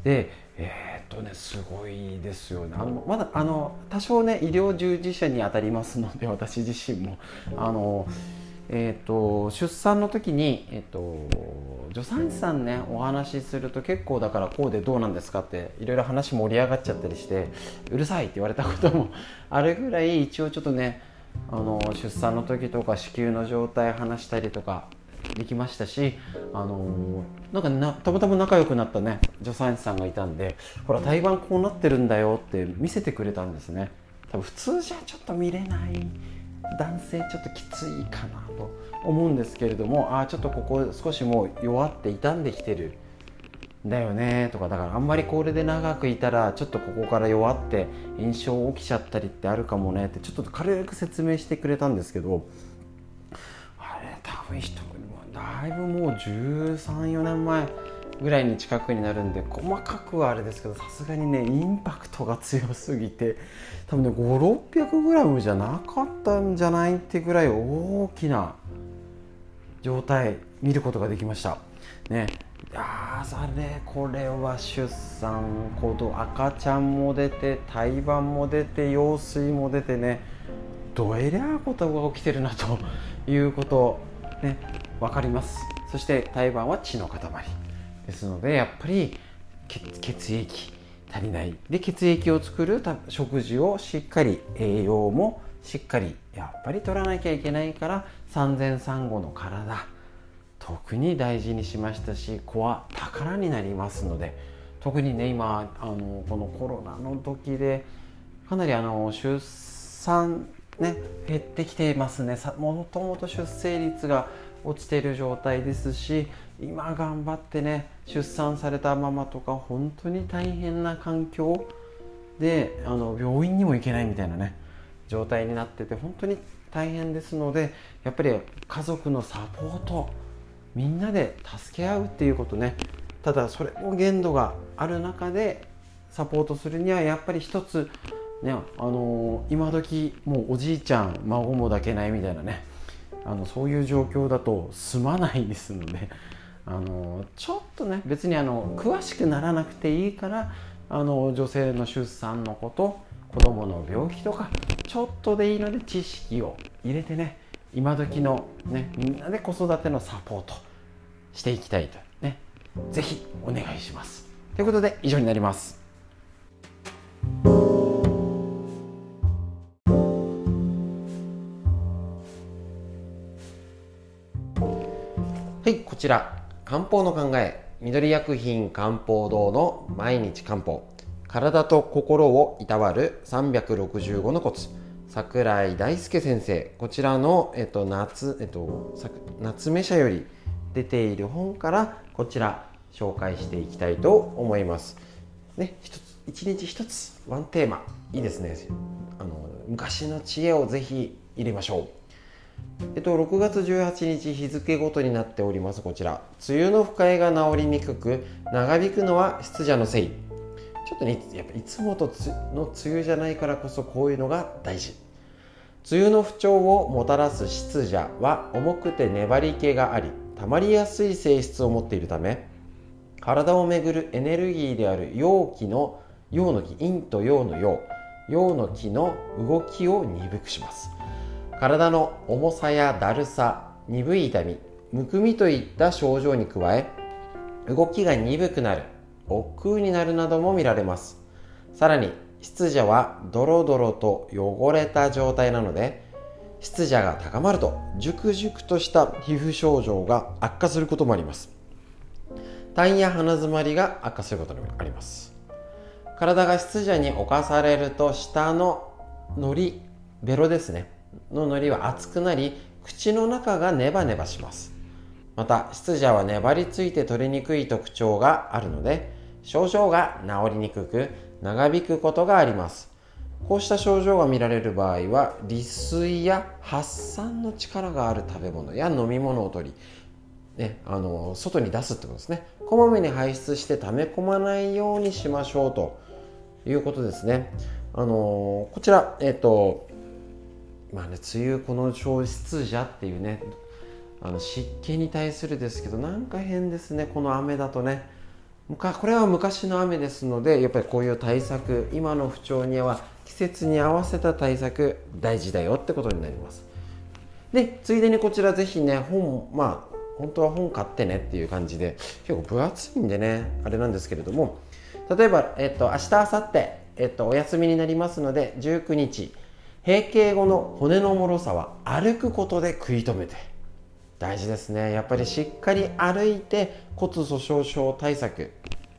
Speaker 1: でえーとねすごいですよね。あのまだあの多少ね医療従事者に当たりますので 私自身も。あのえーと、出産の時に、えーと、助産師さんねお話しすると結構だからこうでどうなんですかっていろいろ話盛り上がっちゃったりしてうるさいって言われたことも あるぐらい一応ちょっとねあの出産の時とか子宮の状態話したりとかできましたし、あのー、なんかなたまたま仲良くなったね助産師さんがいたんでほら胎盤こうなってるんだよって見せてくれたんですね。多分普通じゃちょっと見れない男性ちょっときついかなと思うんですけれどもああちょっとここ少しもう弱って傷んできてるだよねとかだからあんまりこれで長くいたらちょっとここから弱って炎症起きちゃったりってあるかもねってちょっと軽く説明してくれたんですけどあれ多分人だいぶもう134年前ぐらいに近くになるんで細かくはあれですけどさすがにねインパクトが強すぎて多分ね 5600g じゃなかったんじゃないってぐらい大きな状態見ることができました。ね。いやあれこれは出産子供赤ちゃんも出て胎盤も出て羊水も出てねどえりゃことが起きてるなということね分かります。そして胎盤は血の塊ですのでやっぱり血液足りない。で血液を作る食事をしっかり栄養もしっかりやっぱり取らなきゃいけないから産前産後の体特に大事にしましたし子は宝になりますので特にね今あのこのコロナの時でかなりあの出産ね減ってきていますね。もともと出生率が落ちてる状態ですし今頑張ってね出産されたママとか本当に大変な環境であの病院にも行けないみたいなね状態になってて本当に大変ですのでやっぱり家族のサポートみんなで助け合うっていうことね。ただそれも限度がある中でサポートするにはやっぱり一つねあのー、今時もうおじいちゃん孫も抱けないみたいなね。あのそういう状況だと済まないですので あのちょっとね別にあの詳しくならなくていいからあの女性の出産のこと子供の病気とかちょっとでいいので知識を入れてね今時のねみんなで子育てのサポートしていきたいとね是非お願いします。ということで以上になります。ちら漢方の考え緑薬品漢方堂の毎日漢方。体と心をいたわる365のコツ。桜井大輔先生こちらの、えっと、夏、えっと、夏目社より出ている本からこちら紹介していきたいと思います。ね一つ一日一つワンテーマ。いいですね。あの昔の知恵をぜひ入れましょう。えっと、6月18日日付ごとになっております。こちら。梅雨の不快が治りにくく長引くのは湿邪のせい。ちょっとねやっぱいつもとの梅雨じゃないからこそこういうのが大事。梅雨の不調をもたらす湿邪は重くて粘り気があり溜まりやすい性質を持っているため体をめぐるエネルギーである陽気の陽の気陰と陽の陽陽の気の動きを鈍くします。体の重さやだるさ鈍い痛みむくみといった症状に加え動きが鈍くなる億劫になるなども見られます。さらに湿邪はドロドロと汚れた状態なので湿邪が高まると熟熟とした皮膚症状が悪化することもあります。痰や鼻づまりが悪化することもあります。体が湿邪に侵されると下ののりベロですね。の海苔は熱くなり口の中がネバネバします。また湿邪は粘りついて取れにくい特徴があるので症状が治りにくく長引くことがあります。こうした症状が見られる場合は利水や発散の力がある食べ物や飲み物を取り、ね、あの外に出すってことですね。こまめに排出して溜め込まないようにしましょうということですね。あのこちらえっ、とまあね梅雨この消失邪っていうねあの湿気に対するですけどなんか変ですねこの雨だとね。これは昔の雨ですのでやっぱりこういう対策今の不調には季節に合わせた対策大事だよってことになります。でついでにこちらぜひね本まあ本当は本買ってねっていう感じで結構分厚いんでねあれなんですけれども例えば、えっと、明日明後日、えっと、お休みになりますので19日閉経後の骨の脆さは歩くことで食い止めて。大事ですね。やっぱりしっかり歩いて骨粗しょう症対策。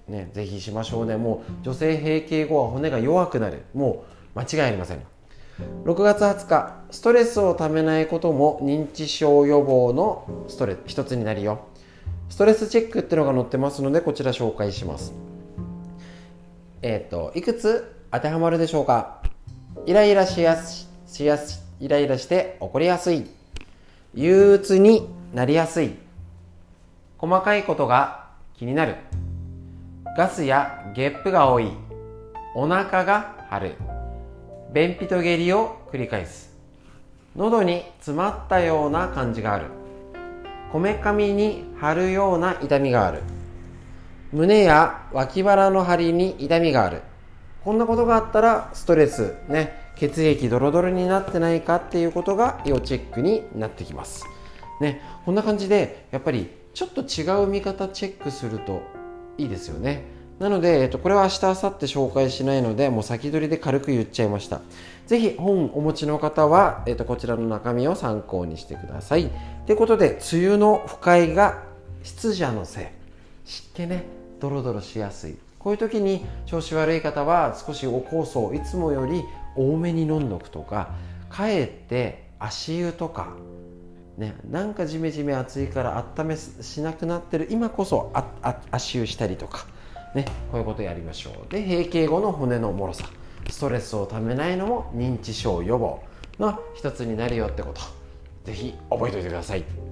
Speaker 1: ねぜひしましょうね。もう女性閉経後は骨が弱くなる。もう間違いありません。6月20日ストレスをためないことも認知症予防のストレス一つになるよ。ストレスチェックっていうのが載ってますのでこちら紹介します。えっ、ー、といくつ当てはまるでしょうか？イライラしやすしやすイライラして怒りやすい。憂鬱になりやすい。細かいことが気になる。ガスやゲップが多い。お腹が張る。便秘と下痢を繰り返す。喉に詰まったような感じがある。こめかみに張るような痛みがある。胸や脇腹の張りに痛みがある。こんなことがあったらストレスね血液ドロドロになってないかっていうことが要チェックになってきますねこんな感じでやっぱりちょっと違う見方チェックするといいですよねなので、えっと、これは明日、明後日紹介しないので、もう先取りで軽く言っちゃいました。ぜひ本お持ちの方は、えっと、こちらの中身を参考にしてください。ということで、梅雨の不快が湿邪のせい。湿気ね、ドロドロしやすい。こういう時に調子悪い方は少しお酵素をいつもより多めに飲んどくとかかえって足湯とかね、なんかジメジメ暑いから温めしなくなってる今こそ足湯したりとか、ね、こういうことやりましょうで閉経後の骨のもろさストレスをためないのも認知症予防の一つになるよってことぜひ覚えておいてください。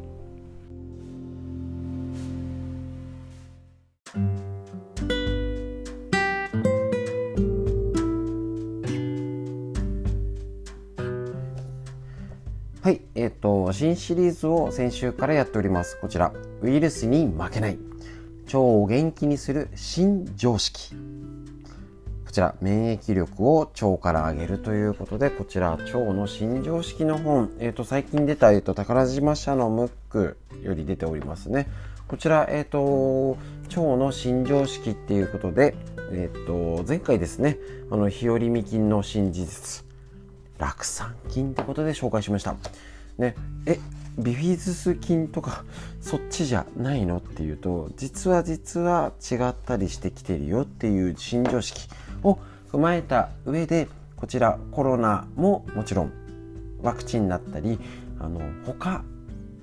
Speaker 1: はい、えっ、ー、と、新シリーズを先週からやっております。こちら、ウイルスに負けない。腸を元気にする新常識。こちら、免疫力を腸から上げるということで、こちら、腸の新常識の本、えっ、ー、と、最近出た、えっ、ー、と、宝島社のムックより出ておりますね。こちら、えっ、と、腸の新常識っていうことで、えっ、と、前回ですね、あの、日和見菌の新事実。酪酸菌ってことで紹介しました。ね、えビフィズス菌とかそっちじゃないのっていうと実は実は違ったりしてきてるよっていう新常識を踏まえた上でこちらコロナももちろんワクチンだったりあの他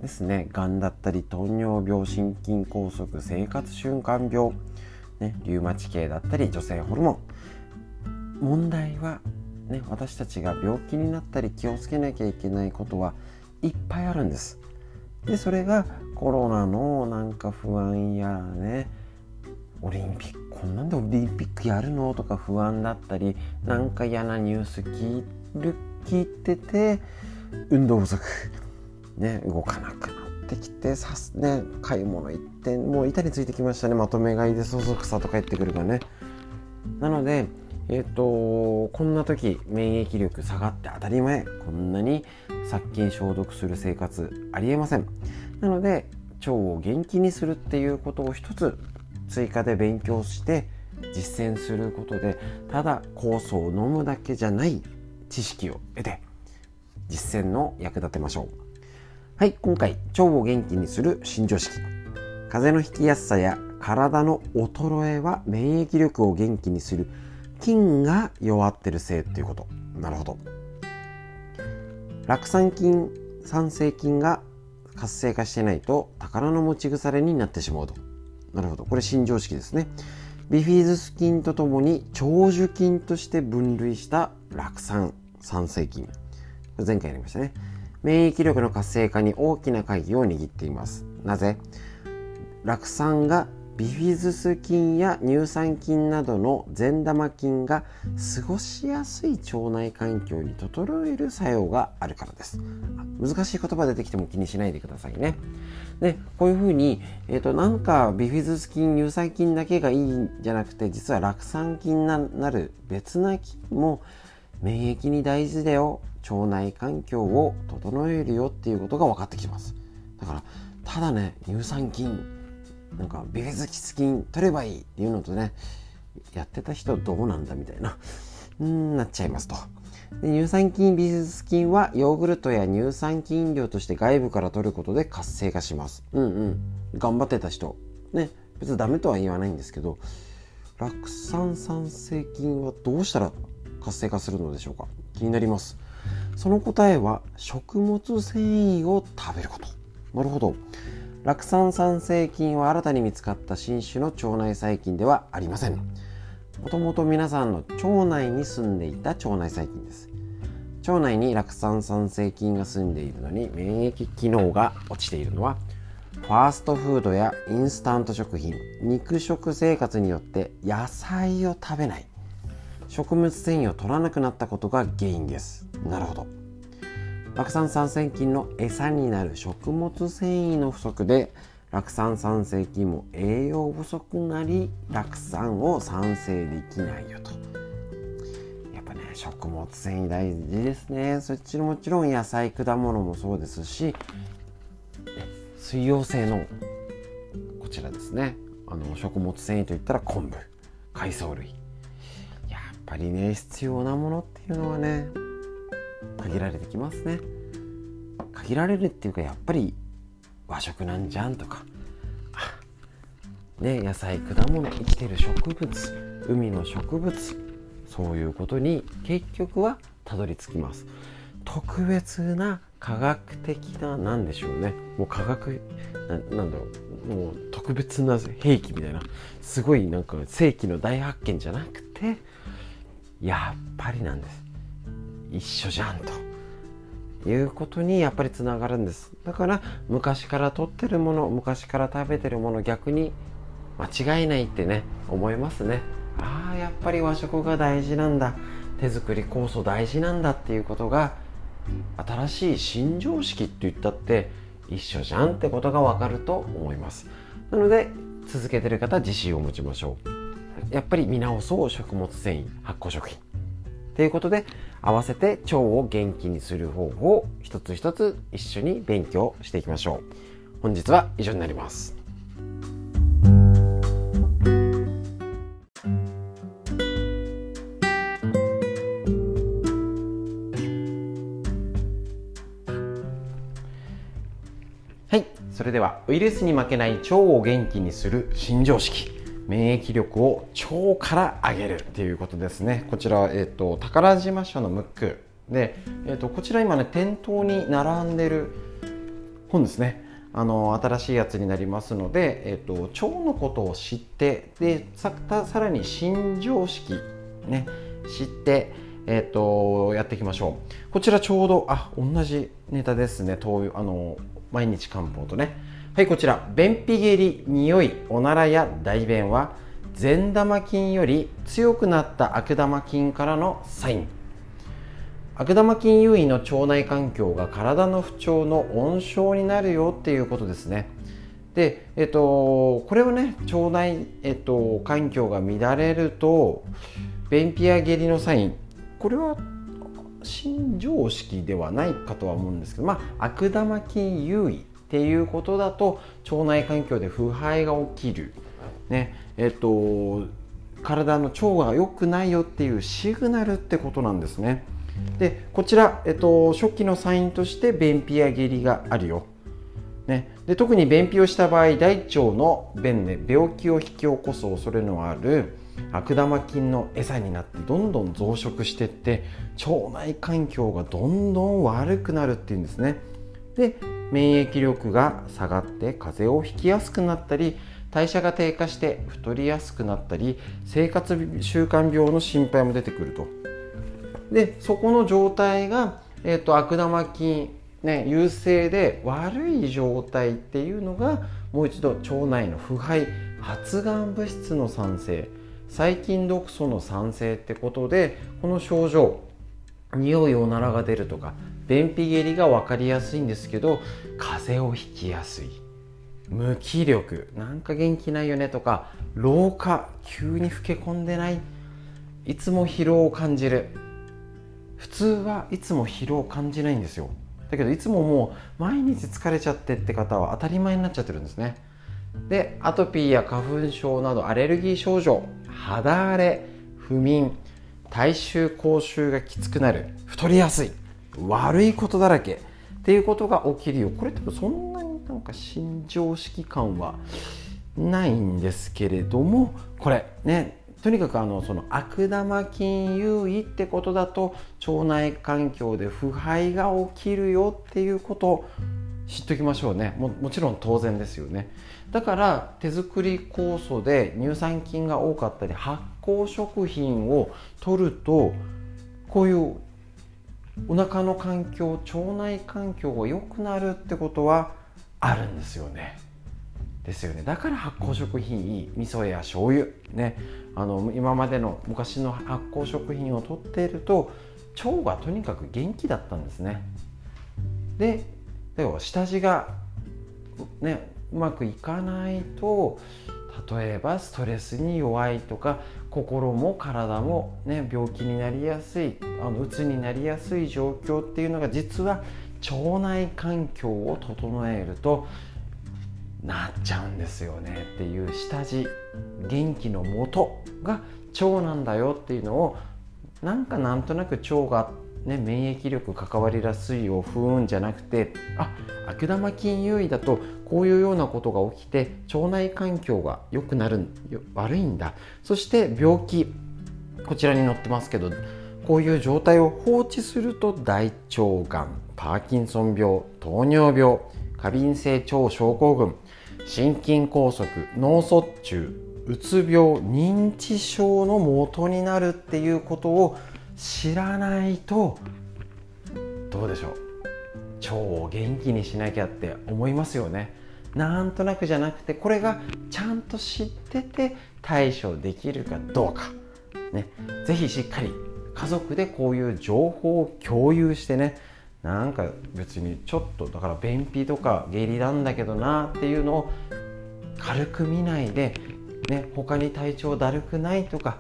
Speaker 1: ですねがんだったり糖尿病心筋梗塞生活習慣病、ね、リウマチ系だったり女性ホルモン問題はね、私たちが病気になったり気をつけなきゃいけないことはいっぱいあるんです。でそれがコロナのなんか不安やねオリンピックこんなんでオリンピックやるのとか不安だったりなんか嫌なニュース聞る聞いてて運動不足、ね、動かなくなってきてさすね買い物行ってもう板についてきましたねまとめ買いでそそくさと帰ってくるがねなのでえっ、とこんな時免疫力下がって当たり前。こんなに殺菌消毒する生活ありえません。なので腸を元気にするっていうことを一つ追加で勉強して実践することでただ酵素を飲むだけじゃない知識を得て実践の役立てましょう。はい今回腸を元気にする新常識。風邪のひきやすさや体の衰えは免疫力を元気にする菌が弱ってるせいっていうこと。なるほど。酪酸菌酸性菌が活性化してないと宝の持ち腐れになってしまうと。なるほど。これ新常識ですね。ビフィズス菌とともに長寿菌として分類した酪酸酸性菌前回やりましたね。免疫力の活性化に大きな鍵を握っています。なぜ？酪酸がビフィズス菌や乳酸菌などの善玉菌が過ごしやすい腸内環境に整える作用があるからです。難しい言葉出てきても気にしないでくださいね。でこういうふうに、えーと、なんかビフィズス菌乳酸菌だけがいいんじゃなくて実は酪酸菌ななる別な菌も免疫に大事だよ。腸内環境を整えるよっていうことが分かってきます。だからただね乳酸菌なんかビフィズス菌取ればいいっていうのとねやってた人どうなんだみたいなうんなっちゃいますと。で乳酸菌ビフィズス菌はヨーグルトや乳酸菌飲料として外部から取ることで活性化します。うんうん。頑張ってた人。ね別にダメとは言わないんですけど酪酸酸性菌はどうしたら活性化するのでしょうか？気になります。その答えは食物繊維を食べること。なるほど。酪酸酸性菌は新たに見つかった新種の腸内細菌ではありません。もともと皆さんの腸内に住んでいた腸内細菌です。腸内に酪酸酸性菌が住んでいるのに免疫機能が落ちているのはファーストフードやインスタント食品肉食生活によって野菜を食べない。食物繊維を取らなくなったことが原因です。なるほど。酪酸酸性菌の餌になる食物繊維の不足で酪酸酸性菌も栄養不足なり酪酸を産生できないよと。やっぱね食物繊維大事ですね。そっちのもちろん野菜果物もそうですし水溶性のこちらですねあの食物繊維といったら昆布海藻類。やっぱりね必要なものっていうのはね限られてきますね。限られるっていうかやっぱり和食なんじゃんとか。ね野菜果物生きてる植物海の植物そういうことに結局はたどり着きます。特別な科学的な何でしょうね。もう科学なんだろう。もう特別な兵器みたいな。すごいなんか世紀の大発見じゃなくてやっぱりなんです。一緒じゃんということにやっぱりつながるんです。だから昔から取ってるもの昔から食べてるもの逆に間違いないってね思いますね。ああやっぱり和食が大事なんだ。手作り酵素大事なんだっていうことが新しい新常識って言ったって一緒じゃんってことがわかると思います。なので続けてる方自信を持ちましょう。やっぱり見直そう食物繊維発酵食品。ということで合わせて腸を元気にする方法を一つ一つ一緒に勉強していきましょう。本日は以上になります。はい。それではウイルスに負けない腸を元気にする新常識。免疫力を腸から上げるっていうことですね。こちら、えーと、宝島社のムック。で、えーと、こちら今ね店頭に並んでる本ですね。あの新しいやつになりますので、えーと、腸のことを知ってでささらに新常識ね知ってえーと、やっていきましょう。こちらちょうどあ同じネタですね。あの毎日漢方とね。はいこちら。便秘下痢匂いおならや大便は善玉菌より強くなった悪玉菌からのサイン。悪玉菌優位の腸内環境が体の不調の温床になるよっていうことですね。で、えっと、これはね腸内、えっと、環境が乱れると便秘や下痢のサイン。これは新常識ではないかとは思うんですけど、まあ、悪玉菌優位。っていうことだと腸内環境で腐敗が起きる、ねえっと、体の腸が良くないよっていうシグナルってことなんですね。でこちら、えっと、初期のサインとして便秘や下痢があるよ。ね、で特に便秘をした場合大腸の便で病気を引き起こす恐れのある悪玉菌の餌になってどんどん増殖していって腸内環境がどんどん悪くなるっていうんですねで免疫力が下がって風邪をひきやすくなったり代謝が低下して太りやすくなったり生活習慣病の心配も出てくると。でそこの状態が、えーと、悪玉菌、ね、優勢で悪い状態っていうのがもう一度腸内の腐敗発がん物質の産生細菌毒素の酸性ってことでこの症状匂いおならが出るとか便秘下痢が分かりやすいんですけど風邪をひきやすい。無気力。なんか元気ないよねとか老化。急に老け込んでない。いつも疲労を感じる。普通はいつも疲労を感じないんですよ。だけどいつももう毎日疲れちゃってって方は当たり前になっちゃってるんですね。でアトピーや花粉症などアレルギー症状。肌荒れ。不眠。体臭口臭がきつくなる。太りやすい。悪いことだらけ。っていうことが起きるよ。これってそんなになんか新常識感はないんですけれどもこれねとにかくあのその悪玉菌優位ってことだと腸内環境で腐敗が起きるよっていうこと知っておきましょうね。ももちろん当然ですよね。だから手作り酵素で乳酸菌が多かったり発酵食品を取るとこういうお腹の環境腸内環境が良くなるってことはあるんですよね。ですよね。だから発酵食品いい味噌や醤油ね。あの今までの昔の発酵食品を取っていると腸がとにかく元気だったんですね。ででも下地がねうまくいかないと例えばストレスに弱いとか心も体も、ね、病気になりやすいあの鬱になりやすい状況っていうのが実は腸内環境を整えるとなっちゃうんですよねっていう下地元気のもとが腸なんだよっていうのをなんかなんとなく腸がね、免疫力関わりやすいをふうんじゃなくてあ悪玉菌優位だとこういうようなことが起きて腸内環境が良くなる悪いんだ。そして病気こちらに載ってますけどこういう状態を放置すると大腸がんパーキンソン病糖尿病過敏性腸症候群心筋梗塞脳卒中うつ病認知症の元になるっていうことを知らないとどうでしょう？腸を元気にしなきゃって思いますよね。なんとなくじゃなくてこれがちゃんと知ってて対処できるかどうか。ね。是非しっかり家族でこういう情報を共有してね。なんか別にちょっとだから便秘とか下痢なんだけどなっていうのを軽く見ないで、ね、他に体調だるくないとか。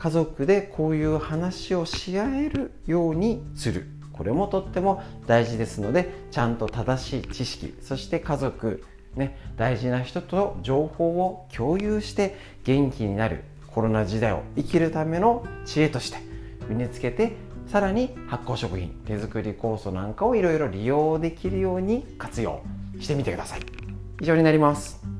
Speaker 1: 家族でこういう話をし合えるようにする。これもとっても大事ですのでちゃんと正しい知識。そして家族、ね、大事な人と情報を共有して元気になるコロナ時代を生きるための知恵として身につけてさらに発酵食品手作り酵素なんかをいろいろ利用できるように活用してみてください。以上になります。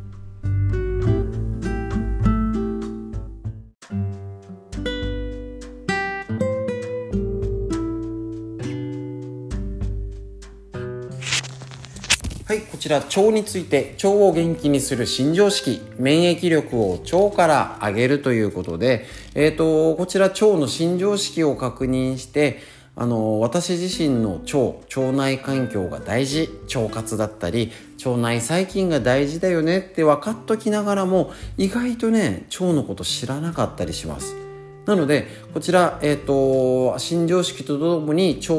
Speaker 1: ちら腸について腸を元気にする新常識免疫力を腸から上げるということで、えーと、こちら腸の新常識を確認してあの私自身の腸腸内環境が大事腸活だったり腸内細菌が大事だよねって分かっときながらも意外とね腸のこと知らなかったりします。なのでこちら、えーと、新常識とともに腸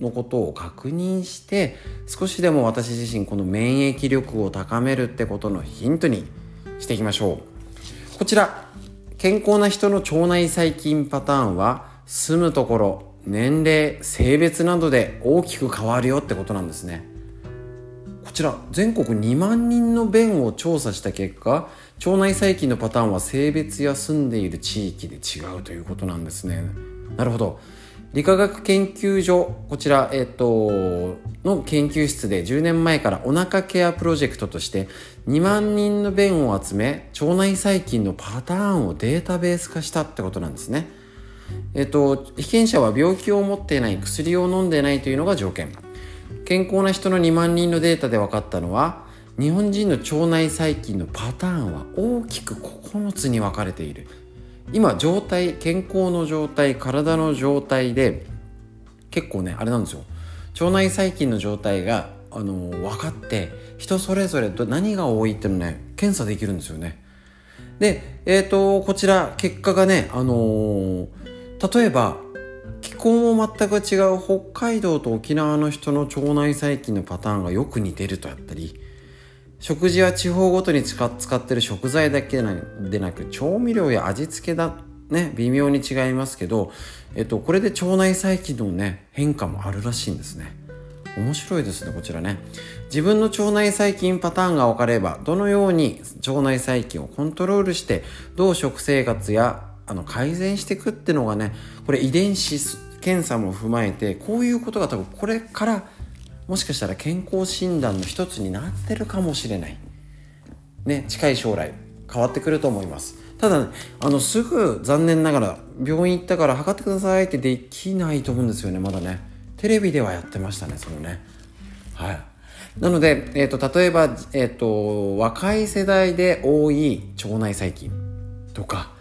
Speaker 1: のことを確認して少しでも私自身この免疫力を高めるってことのヒントにしていきましょう。こちら健康な人の腸内細菌パターンは住むところ年齢性別などで大きく変わるよってことなんですね。こちら全国2万人の便を調査した結果腸内細菌のパターンは性別や住んでいる地域で違うということなんですね。なるほど。理化学研究所こちら、えっと、の研究室で10年前からお腹ケアプロジェクトとして2万人の便を集め腸内細菌のパターンをデータベース化したってことなんですね。えっと被験者は病気を持っていない薬を飲んでいないというのが条件。健康な人の2万人のデータで分かったのは日本人の腸内細菌のパターンは大きく9つに分かれている。今状態健康の状態体の状態で結構ねあれなんですよ。腸内細菌の状態があの分かって人それぞれ何が多いっていうのね検査できるんですよね。でえっ、ー、とこちら結果がねあのー、例えば気候も全く違う北海道と沖縄の人の腸内細菌のパターンがよく似てるとあったり食事は地方ごとに使ってる食材だけでなく調味料や味付けだね微妙に違いますけど、えっと、これで腸内細菌のね変化もあるらしいんですね。面白いですねこちらね。自分の腸内細菌パターンが分かればどのように腸内細菌をコントロールしてどう食生活やあの改善していくってのがねこれ遺伝子検査も踏まえてこういうことが多分これからもしかしたら健康診断の一つになってるかもしれない。ね、近い将来変わってくると思います。ただ、ね、あの、すぐ残念ながら病院行ったから測ってくださいってできないと思うんですよね、まだね。テレビではやってましたね、そのね。はい。なので、えっ、ー、と、例えば、えっ、ー、と、若い世代で多い腸内細菌とか、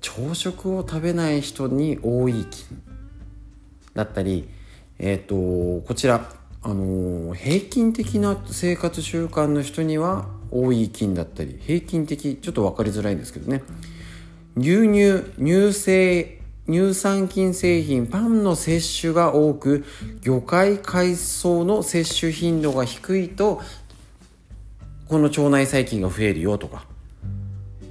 Speaker 1: 朝食を食べない人に多い菌だったり、えっ、ー、と、こちら、あの平均的な生活習慣の人には多い菌だったり平均的ちょっと分かりづらいんですけどね牛乳乳製乳酸菌製品パンの摂取が多く魚介海藻の摂取頻度が低いとこの腸内細菌が増えるよとか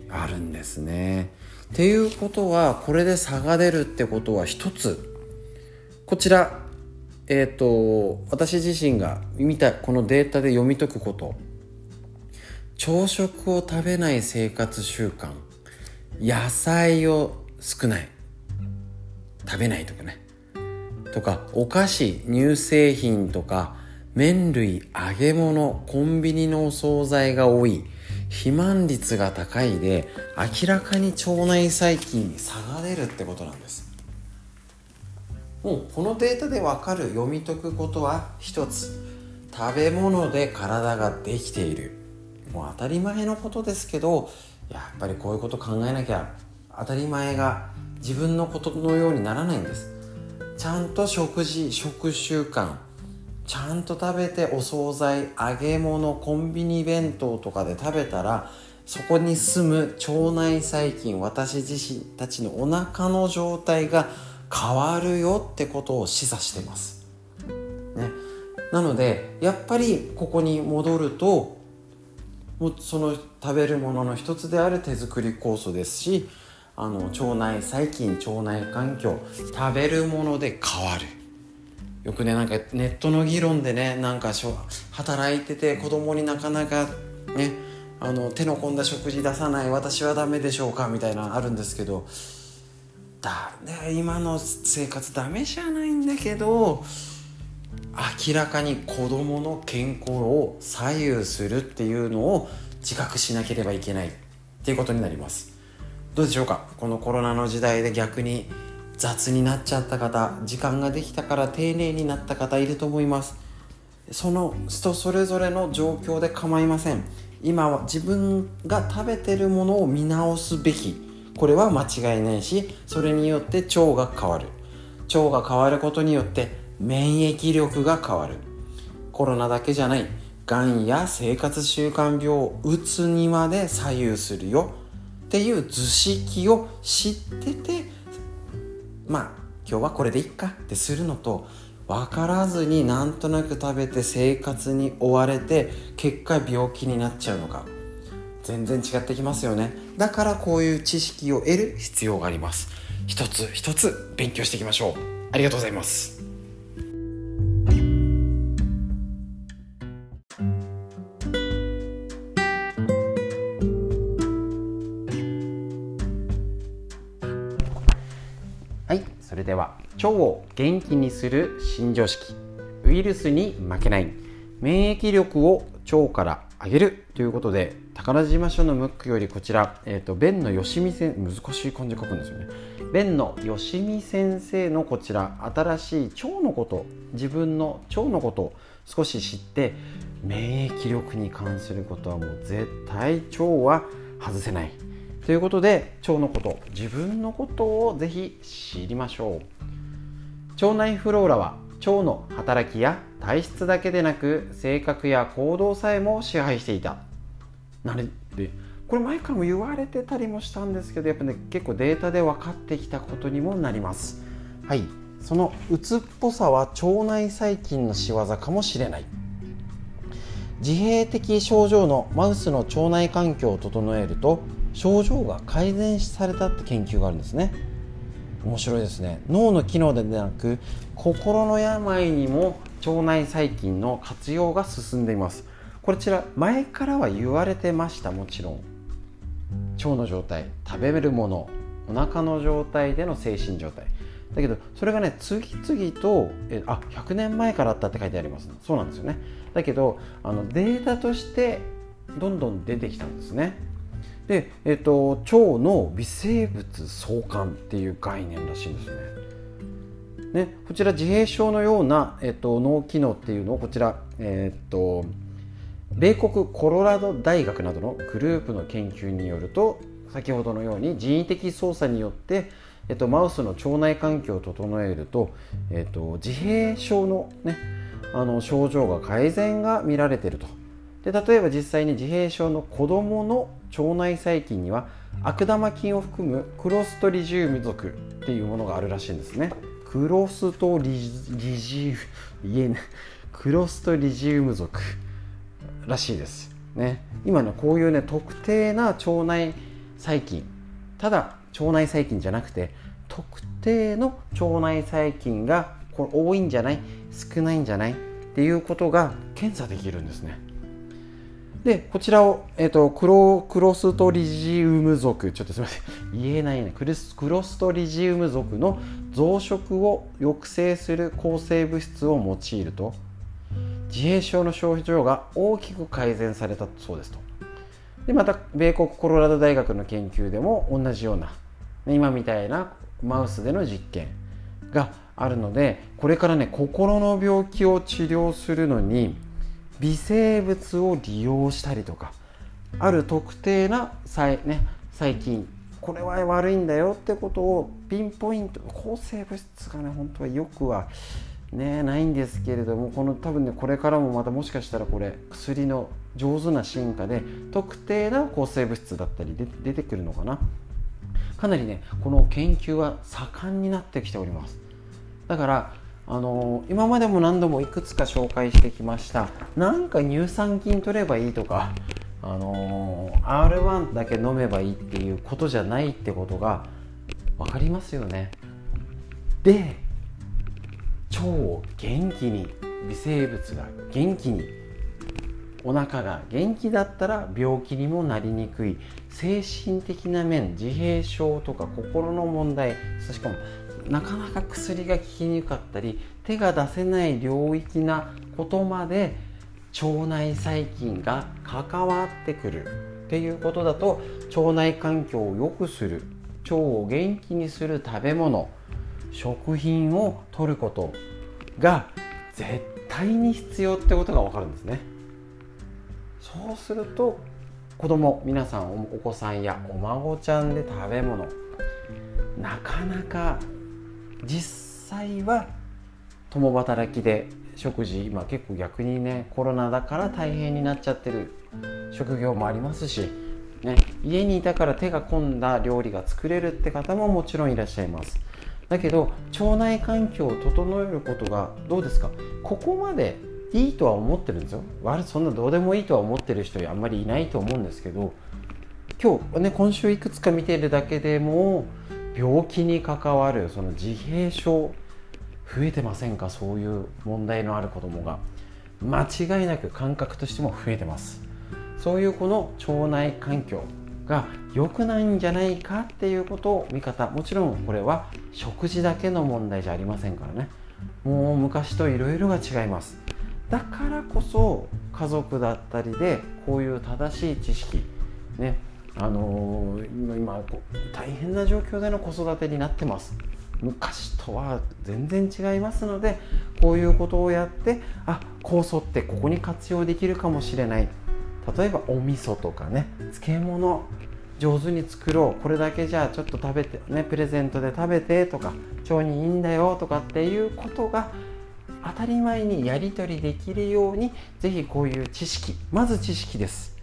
Speaker 1: あるんですね。っていうことはこれで差が出るってことは一つこちらえっ、ー、と私自身が見たこのデータで読み解くこと。朝食を食べない生活習慣。野菜を少ない。食べないとかね。とかお菓子乳製品とか麺類揚げ物コンビニのお惣菜が多い。肥満率が高いで明らかに腸内細菌に差が出るってことなんです。もうこのデータでわかる読み解くことは一つ。食べ物で体ができている。もう当たり前のことですけどやっぱりこういうこと考えなきゃ当たり前が自分のことのようにならないんです。ちゃんと食事食習慣ちゃんと食べてお惣菜揚げ物コンビニ弁当とかで食べたらそこに住む腸内細菌私自身たちのお腹の状態が変わるよってことを示唆してます。ね、なのでやっぱりここに戻るともうその食べるものの一つである手作り酵素ですしあの腸内細菌腸内環境食べるもので変わるよくねなんかネットの議論でねなんか働いてて子供になかなかねあの手の込んだ食事出さない私はダメでしょうかみたいなあるんですけどだ、ね、今の生活ダメじゃないんだけど明らかに子供の健康を左右するっていうのを自覚しなければいけないっていうことになります。どうでしょうか？このコロナの時代で逆に雑になっちゃった方時間ができたから丁寧になった方いると思います。その人それぞれの状況で構いません。今は自分が食べてるものを見直すべき。これは間違いないしそれによって腸が変わる。腸が変わることによって免疫力が変わる。コロナだけじゃない。がんや生活習慣病をうつにまで左右するよ。っていう図式を知っててまあ今日はこれでいっか。ってするのと分からずになんとなく食べて生活に追われて結果病気になっちゃうのか。全然違ってきますよね。だからこういう知識を得る必要があります。一つ一つ勉強していきましょう。ありがとうございます。はいそれでは腸を元気にする新常識。ウイルスに負けない。免疫力を腸から上げるということで宝島署のムックよりこちら、えーと、弁のよしみ先難しい漢字書くんですよね。弁のよしみ先生のこちら新しい腸のこと自分の腸のことを少し知って免疫力に関することはもう絶対腸は外せない。ということで腸のこと自分のことをぜひ知りましょう。腸内フローラは腸の働きや体質だけでなく性格や行動さえも支配していた。なれでこれ前からも言われてたりもしたんですけどやっぱね結構データで分かってきたことにもなります。はい。その鬱っぽさは腸内細菌の仕業かもしれない。自閉的症状のマウスの腸内環境を整えると症状が改善されたって研究があるんですね。面白いですね。脳の機能でなく心の病にも腸内細菌の活用が進んでいます。こちら前からは言われてましたもちろん。腸の状態食べるものお腹の状態での精神状態。だけどそれがね次々とえあ100年前からあったって書いてあります、そうなんですよね。だけどあのデータとしてどんどん出てきたんですね。で、えっと、腸の微生物相関っていう概念らしいんですね。ね、こちら自閉症のような、えっと、脳機能っていうのをこちら、えっと、米国コロラド大学などのグループの研究によると先ほどのように人為的操作によって、えっと、マウスの腸内環境を整えると、えっと、自閉症の,、ね、あの症状が改善が見られていると。で例えば実際に自閉症の子どもの腸内細菌には悪玉菌を含むクロストリジウム属っていうものがあるらしいんですね。クロストリジウム言えない。クロストリジウム属。らしいです。ね。今ねこういうね特定な腸内細菌。ただ腸内細菌じゃなくて特定の腸内細菌がこれ多いんじゃない？少ないんじゃない？っていうことが検査できるんですね。でこちらを、えーと、クロクロストリジウム属。ちょっとすみません。言えないね。クロスクロストリジウム属の増殖を抑制する抗生物質を用いると。自閉症の症状が大きく改善されたそうですと。でまた米国コロラド大学の研究でも同じような今みたいなマウスでの実験があるのでこれからね心の病気を治療するのに微生物を利用したりとかある特定な細,、ね、細菌これは悪いんだよってことをピンポイント抗生物質がね本当はよくはねないんですけれどもこの多分ねこれからもまたもしかしたらこれ薬の上手な進化で特定な抗生物質だったりで出てくるのかな。かなりねこの研究は盛んになってきております。だからあの今までも何度もいくつか紹介してきました。なんか乳酸菌取ればいいとかあのー R1 だけ飲めばいいっていうことじゃないってことが分かりますよね。で腸を元気に微生物が元気にお腹が元気だったら病気にもなりにくい。精神的な面自閉症とか心の問題しかもなかなか薬が効きにくかったり手が出せない領域なことまで腸内細菌が関わってくる。っていうことだと腸内環境を良くする。腸を元気にする食べ物。食品を摂ることが絶対に必要ってことが分かるんですね。そうすると子供皆さんお子さんやお孫ちゃんで食べ物なかなか実際は共働きで食事今結構逆にねコロナだから大変になっちゃってる職業もありますし、ね、家にいたから手が込んだ料理が作れるって方ももちろんいらっしゃいます。だけど腸内環境を整えることがどうですか？ここまでいいとは思ってるんですよ。悪そんなどうでもいいとは思ってる人あんまりいないと思うんですけど今日ね今週いくつか見てるだけでも病気に関わるその自閉症増えてませんか？そういう問題のある子どもが。間違いなく感覚としても増えてます。そういうこの腸内環境。が良くないんじゃないかっていうことを見方。もちろんこれは食事だけの問題じゃありませんからね。もう昔といろいろが違います。だからこそ家族だったりでこういう正しい知識ねあのー、今大変な状況での子育てになってます。昔とは全然違いますのでこういうことをやってあ酵素ってここに活用できるかもしれない。例えばお味噌とかね漬物上手に作ろうこれだけじゃあちょっと食べてねプレゼントで食べてとか腸にいいんだよとかっていうことが当たり前にやり取りできるようにぜひこういう知識まず知識です。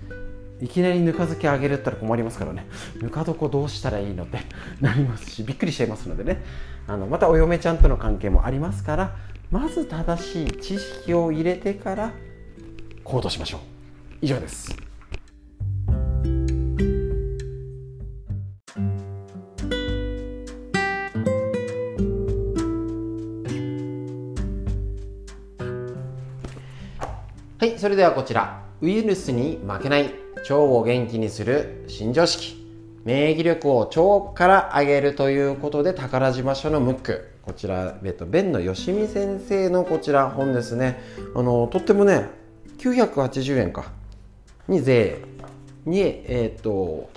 Speaker 1: いきなりぬか漬けあげるったら困りますからね。ぬか床どうしたらいいのって なりますしびっくりしちゃいますのでね。あのまたお嫁ちゃんとの関係もありますからまず正しい知識を入れてから行動しましょう。以上です。はいそれではこちら。ウイルスに負けない。腸を元気にする。新常識。免疫力を腸から上げるということで宝島署のムック。こちら、えっと、弁のよしみ先生のこちら本ですね。あのとってもね980円か。に税にえっ、と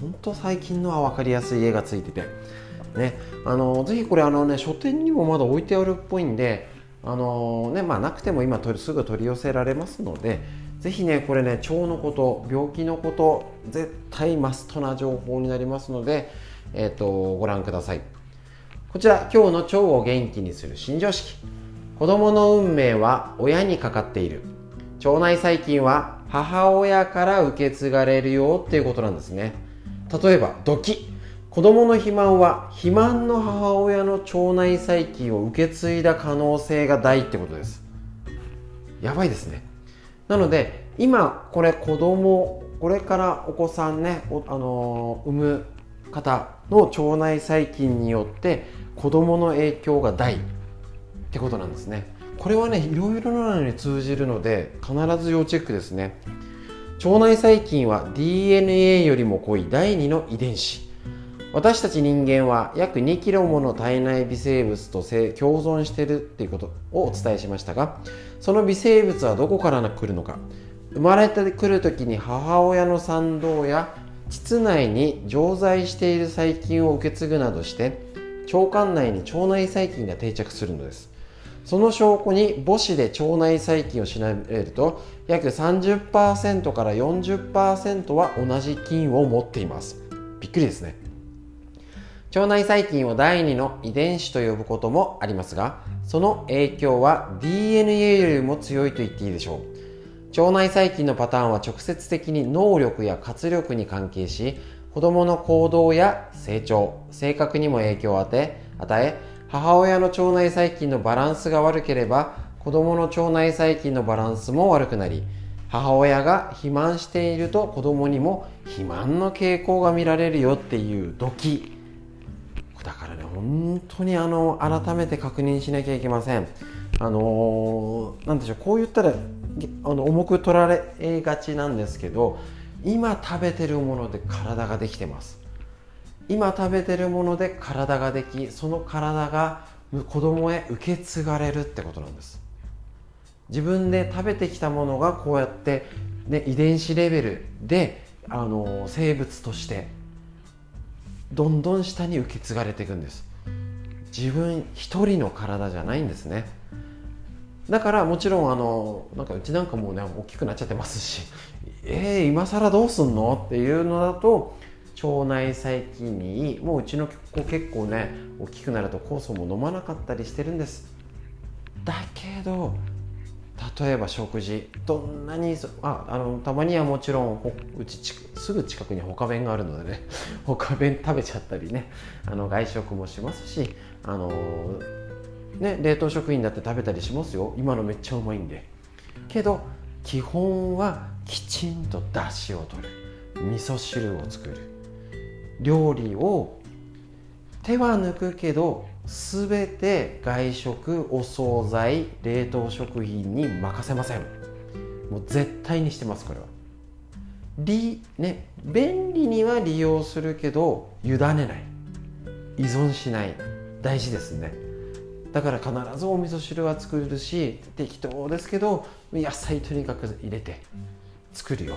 Speaker 1: 本当最近のは分かりやすい絵がついててねあのぜひこれあのね書店にもまだ置いてあるっぽいんであのねまあなくても今すぐ取り寄せられますのでぜひねこれね腸のこと病気のこと絶対マストな情報になりますので、えーと、ご覧ください。こちら今日の腸を元気にする新常識。子供の運命は親にかかっている。腸内細菌は母親から受け継がれるよっていうことなんですね。例えばドキ子供の肥満は肥満の母親の腸内細菌を受け継いだ可能性が大ってことです。やばいですね。なので今これ子供これからお子さんねあの産む方の腸内細菌によって子供の影響が大ってことなんですね。これはねいろいろなのに通じるので必ず要チェックですね。腸内細菌は DNA よりも濃い第2の遺伝子。私たち人間は約2キロもの体内微生物と共存しているっていうことをお伝えしましたがその微生物はどこから来るのか。生まれてくる時に母親の産道や膣内に常在している細菌を受け継ぐなどして腸管内に腸内細菌が定着するのです。その証拠に母子で腸内細菌を調べると約30%から40%は同じ菌を持っています。びっくりですね。腸内細菌を第2の遺伝子と呼ぶこともありますがその影響は DNA よりも強いと言っていいでしょう。腸内細菌のパターンは直接的に能力や活力に関係し子供の行動や成長性格にも影響を与え与え母親の腸内細菌のバランスが悪ければ子供の腸内細菌のバランスも悪くなり母親が肥満していると子供にも肥満の傾向が見られるよっていうドキだからね本当にあの改めて確認しなきゃいけません。あのー、でしょうこう言ったらあの重く取られがちなんですけど今食べてるもので体ができてます。今食べてるもので体ができその体が子供へ受け継がれるってことなんです。自分で食べてきたものがこうやって、ね、遺伝子レベルであの生物としてどんどん下に受け継がれていくんです。自分一人の体じゃないんですね。だからもちろんあのなんかうちなんかもうね大きくなっちゃってますしえー、今更どうすんの？っていうのだと腸内細菌にもううちの子結構ね大きくなると酵素も飲まなかったりしてるんです。だけど例えば食事どんなにああのたまにはもちろんうちすぐ近くに他弁があるのでね 他弁食べちゃったりねあの外食もしますしあのね冷凍食品だって食べたりしますよ。今のめっちゃうまいんで。けど基本はきちんと出汁を取る。味噌汁を作る。料理を手は抜くけど全て外食お惣菜冷凍食品に任せません。もう絶対にしてますこれは。り、ね、便利には利用するけど委ねない。依存しない。大事ですね。だから必ずお味噌汁は作るし適当ですけど野菜とにかく入れて作るよ。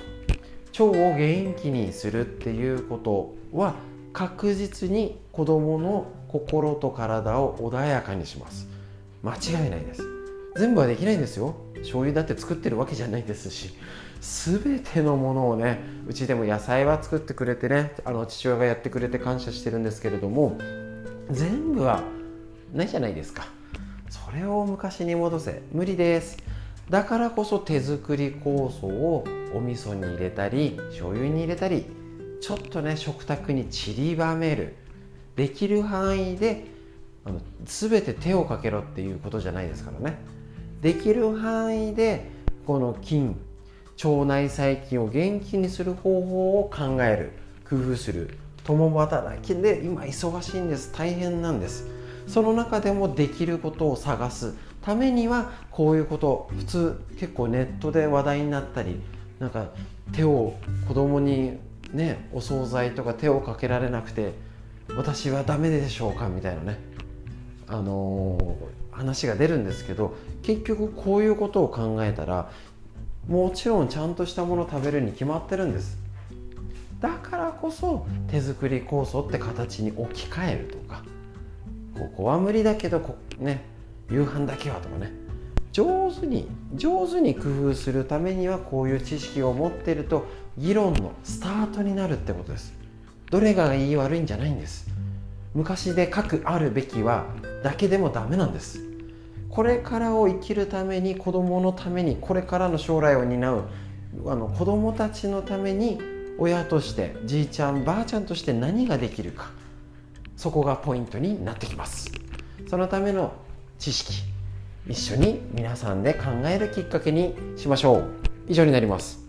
Speaker 1: 腸を元気にするっていうこと。は確実に子どもの心と体を穏やかにします。間違いないです。全部はできないんですよ。醤油だって作ってるわけじゃないですし全てのものをねうちでも野菜は作ってくれてねあの父親がやってくれて感謝してるんですけれども全部はないじゃないですか。それを昔に戻せ。無理です。だからこそ手作り酵素をお味噌に入れたり醤油に入れたりちょっとね食卓に散りばめる。できる範囲であの全て手をかけろっていうことじゃないですからね。できる範囲でこの菌腸内細菌を元気にする方法を考える。工夫する。共働きで今忙しいんです。大変なんです。その中でもできることを探す。ためにはこういうこと普通結構ネットで話題になったりなんか手を子供にねお惣菜とか手をかけられなくて私はダメでしょうか？みたいなね。あのー、話が出るんですけど結局こういうことを考えたらもちろんちゃんとしたもの食べるに決まってるんです。だからこそ手作り酵素って形に置き換えるとかここは無理だけどこね夕飯だけはとかね。上手に上手に工夫するためにはこういう知識を持ってると議論のスタートになるってことです。どれがいい悪いんじゃないんです。昔で書くあるべきはだけでもダメなんです。これからを生きるために子供のためにこれからの将来を担うあの子供たちのために親としてじいちゃんばあちゃんとして何ができるか。そこがポイントになってきます。そのための知識一緒に皆さんで考えるきっかけにしましょう。以上になります。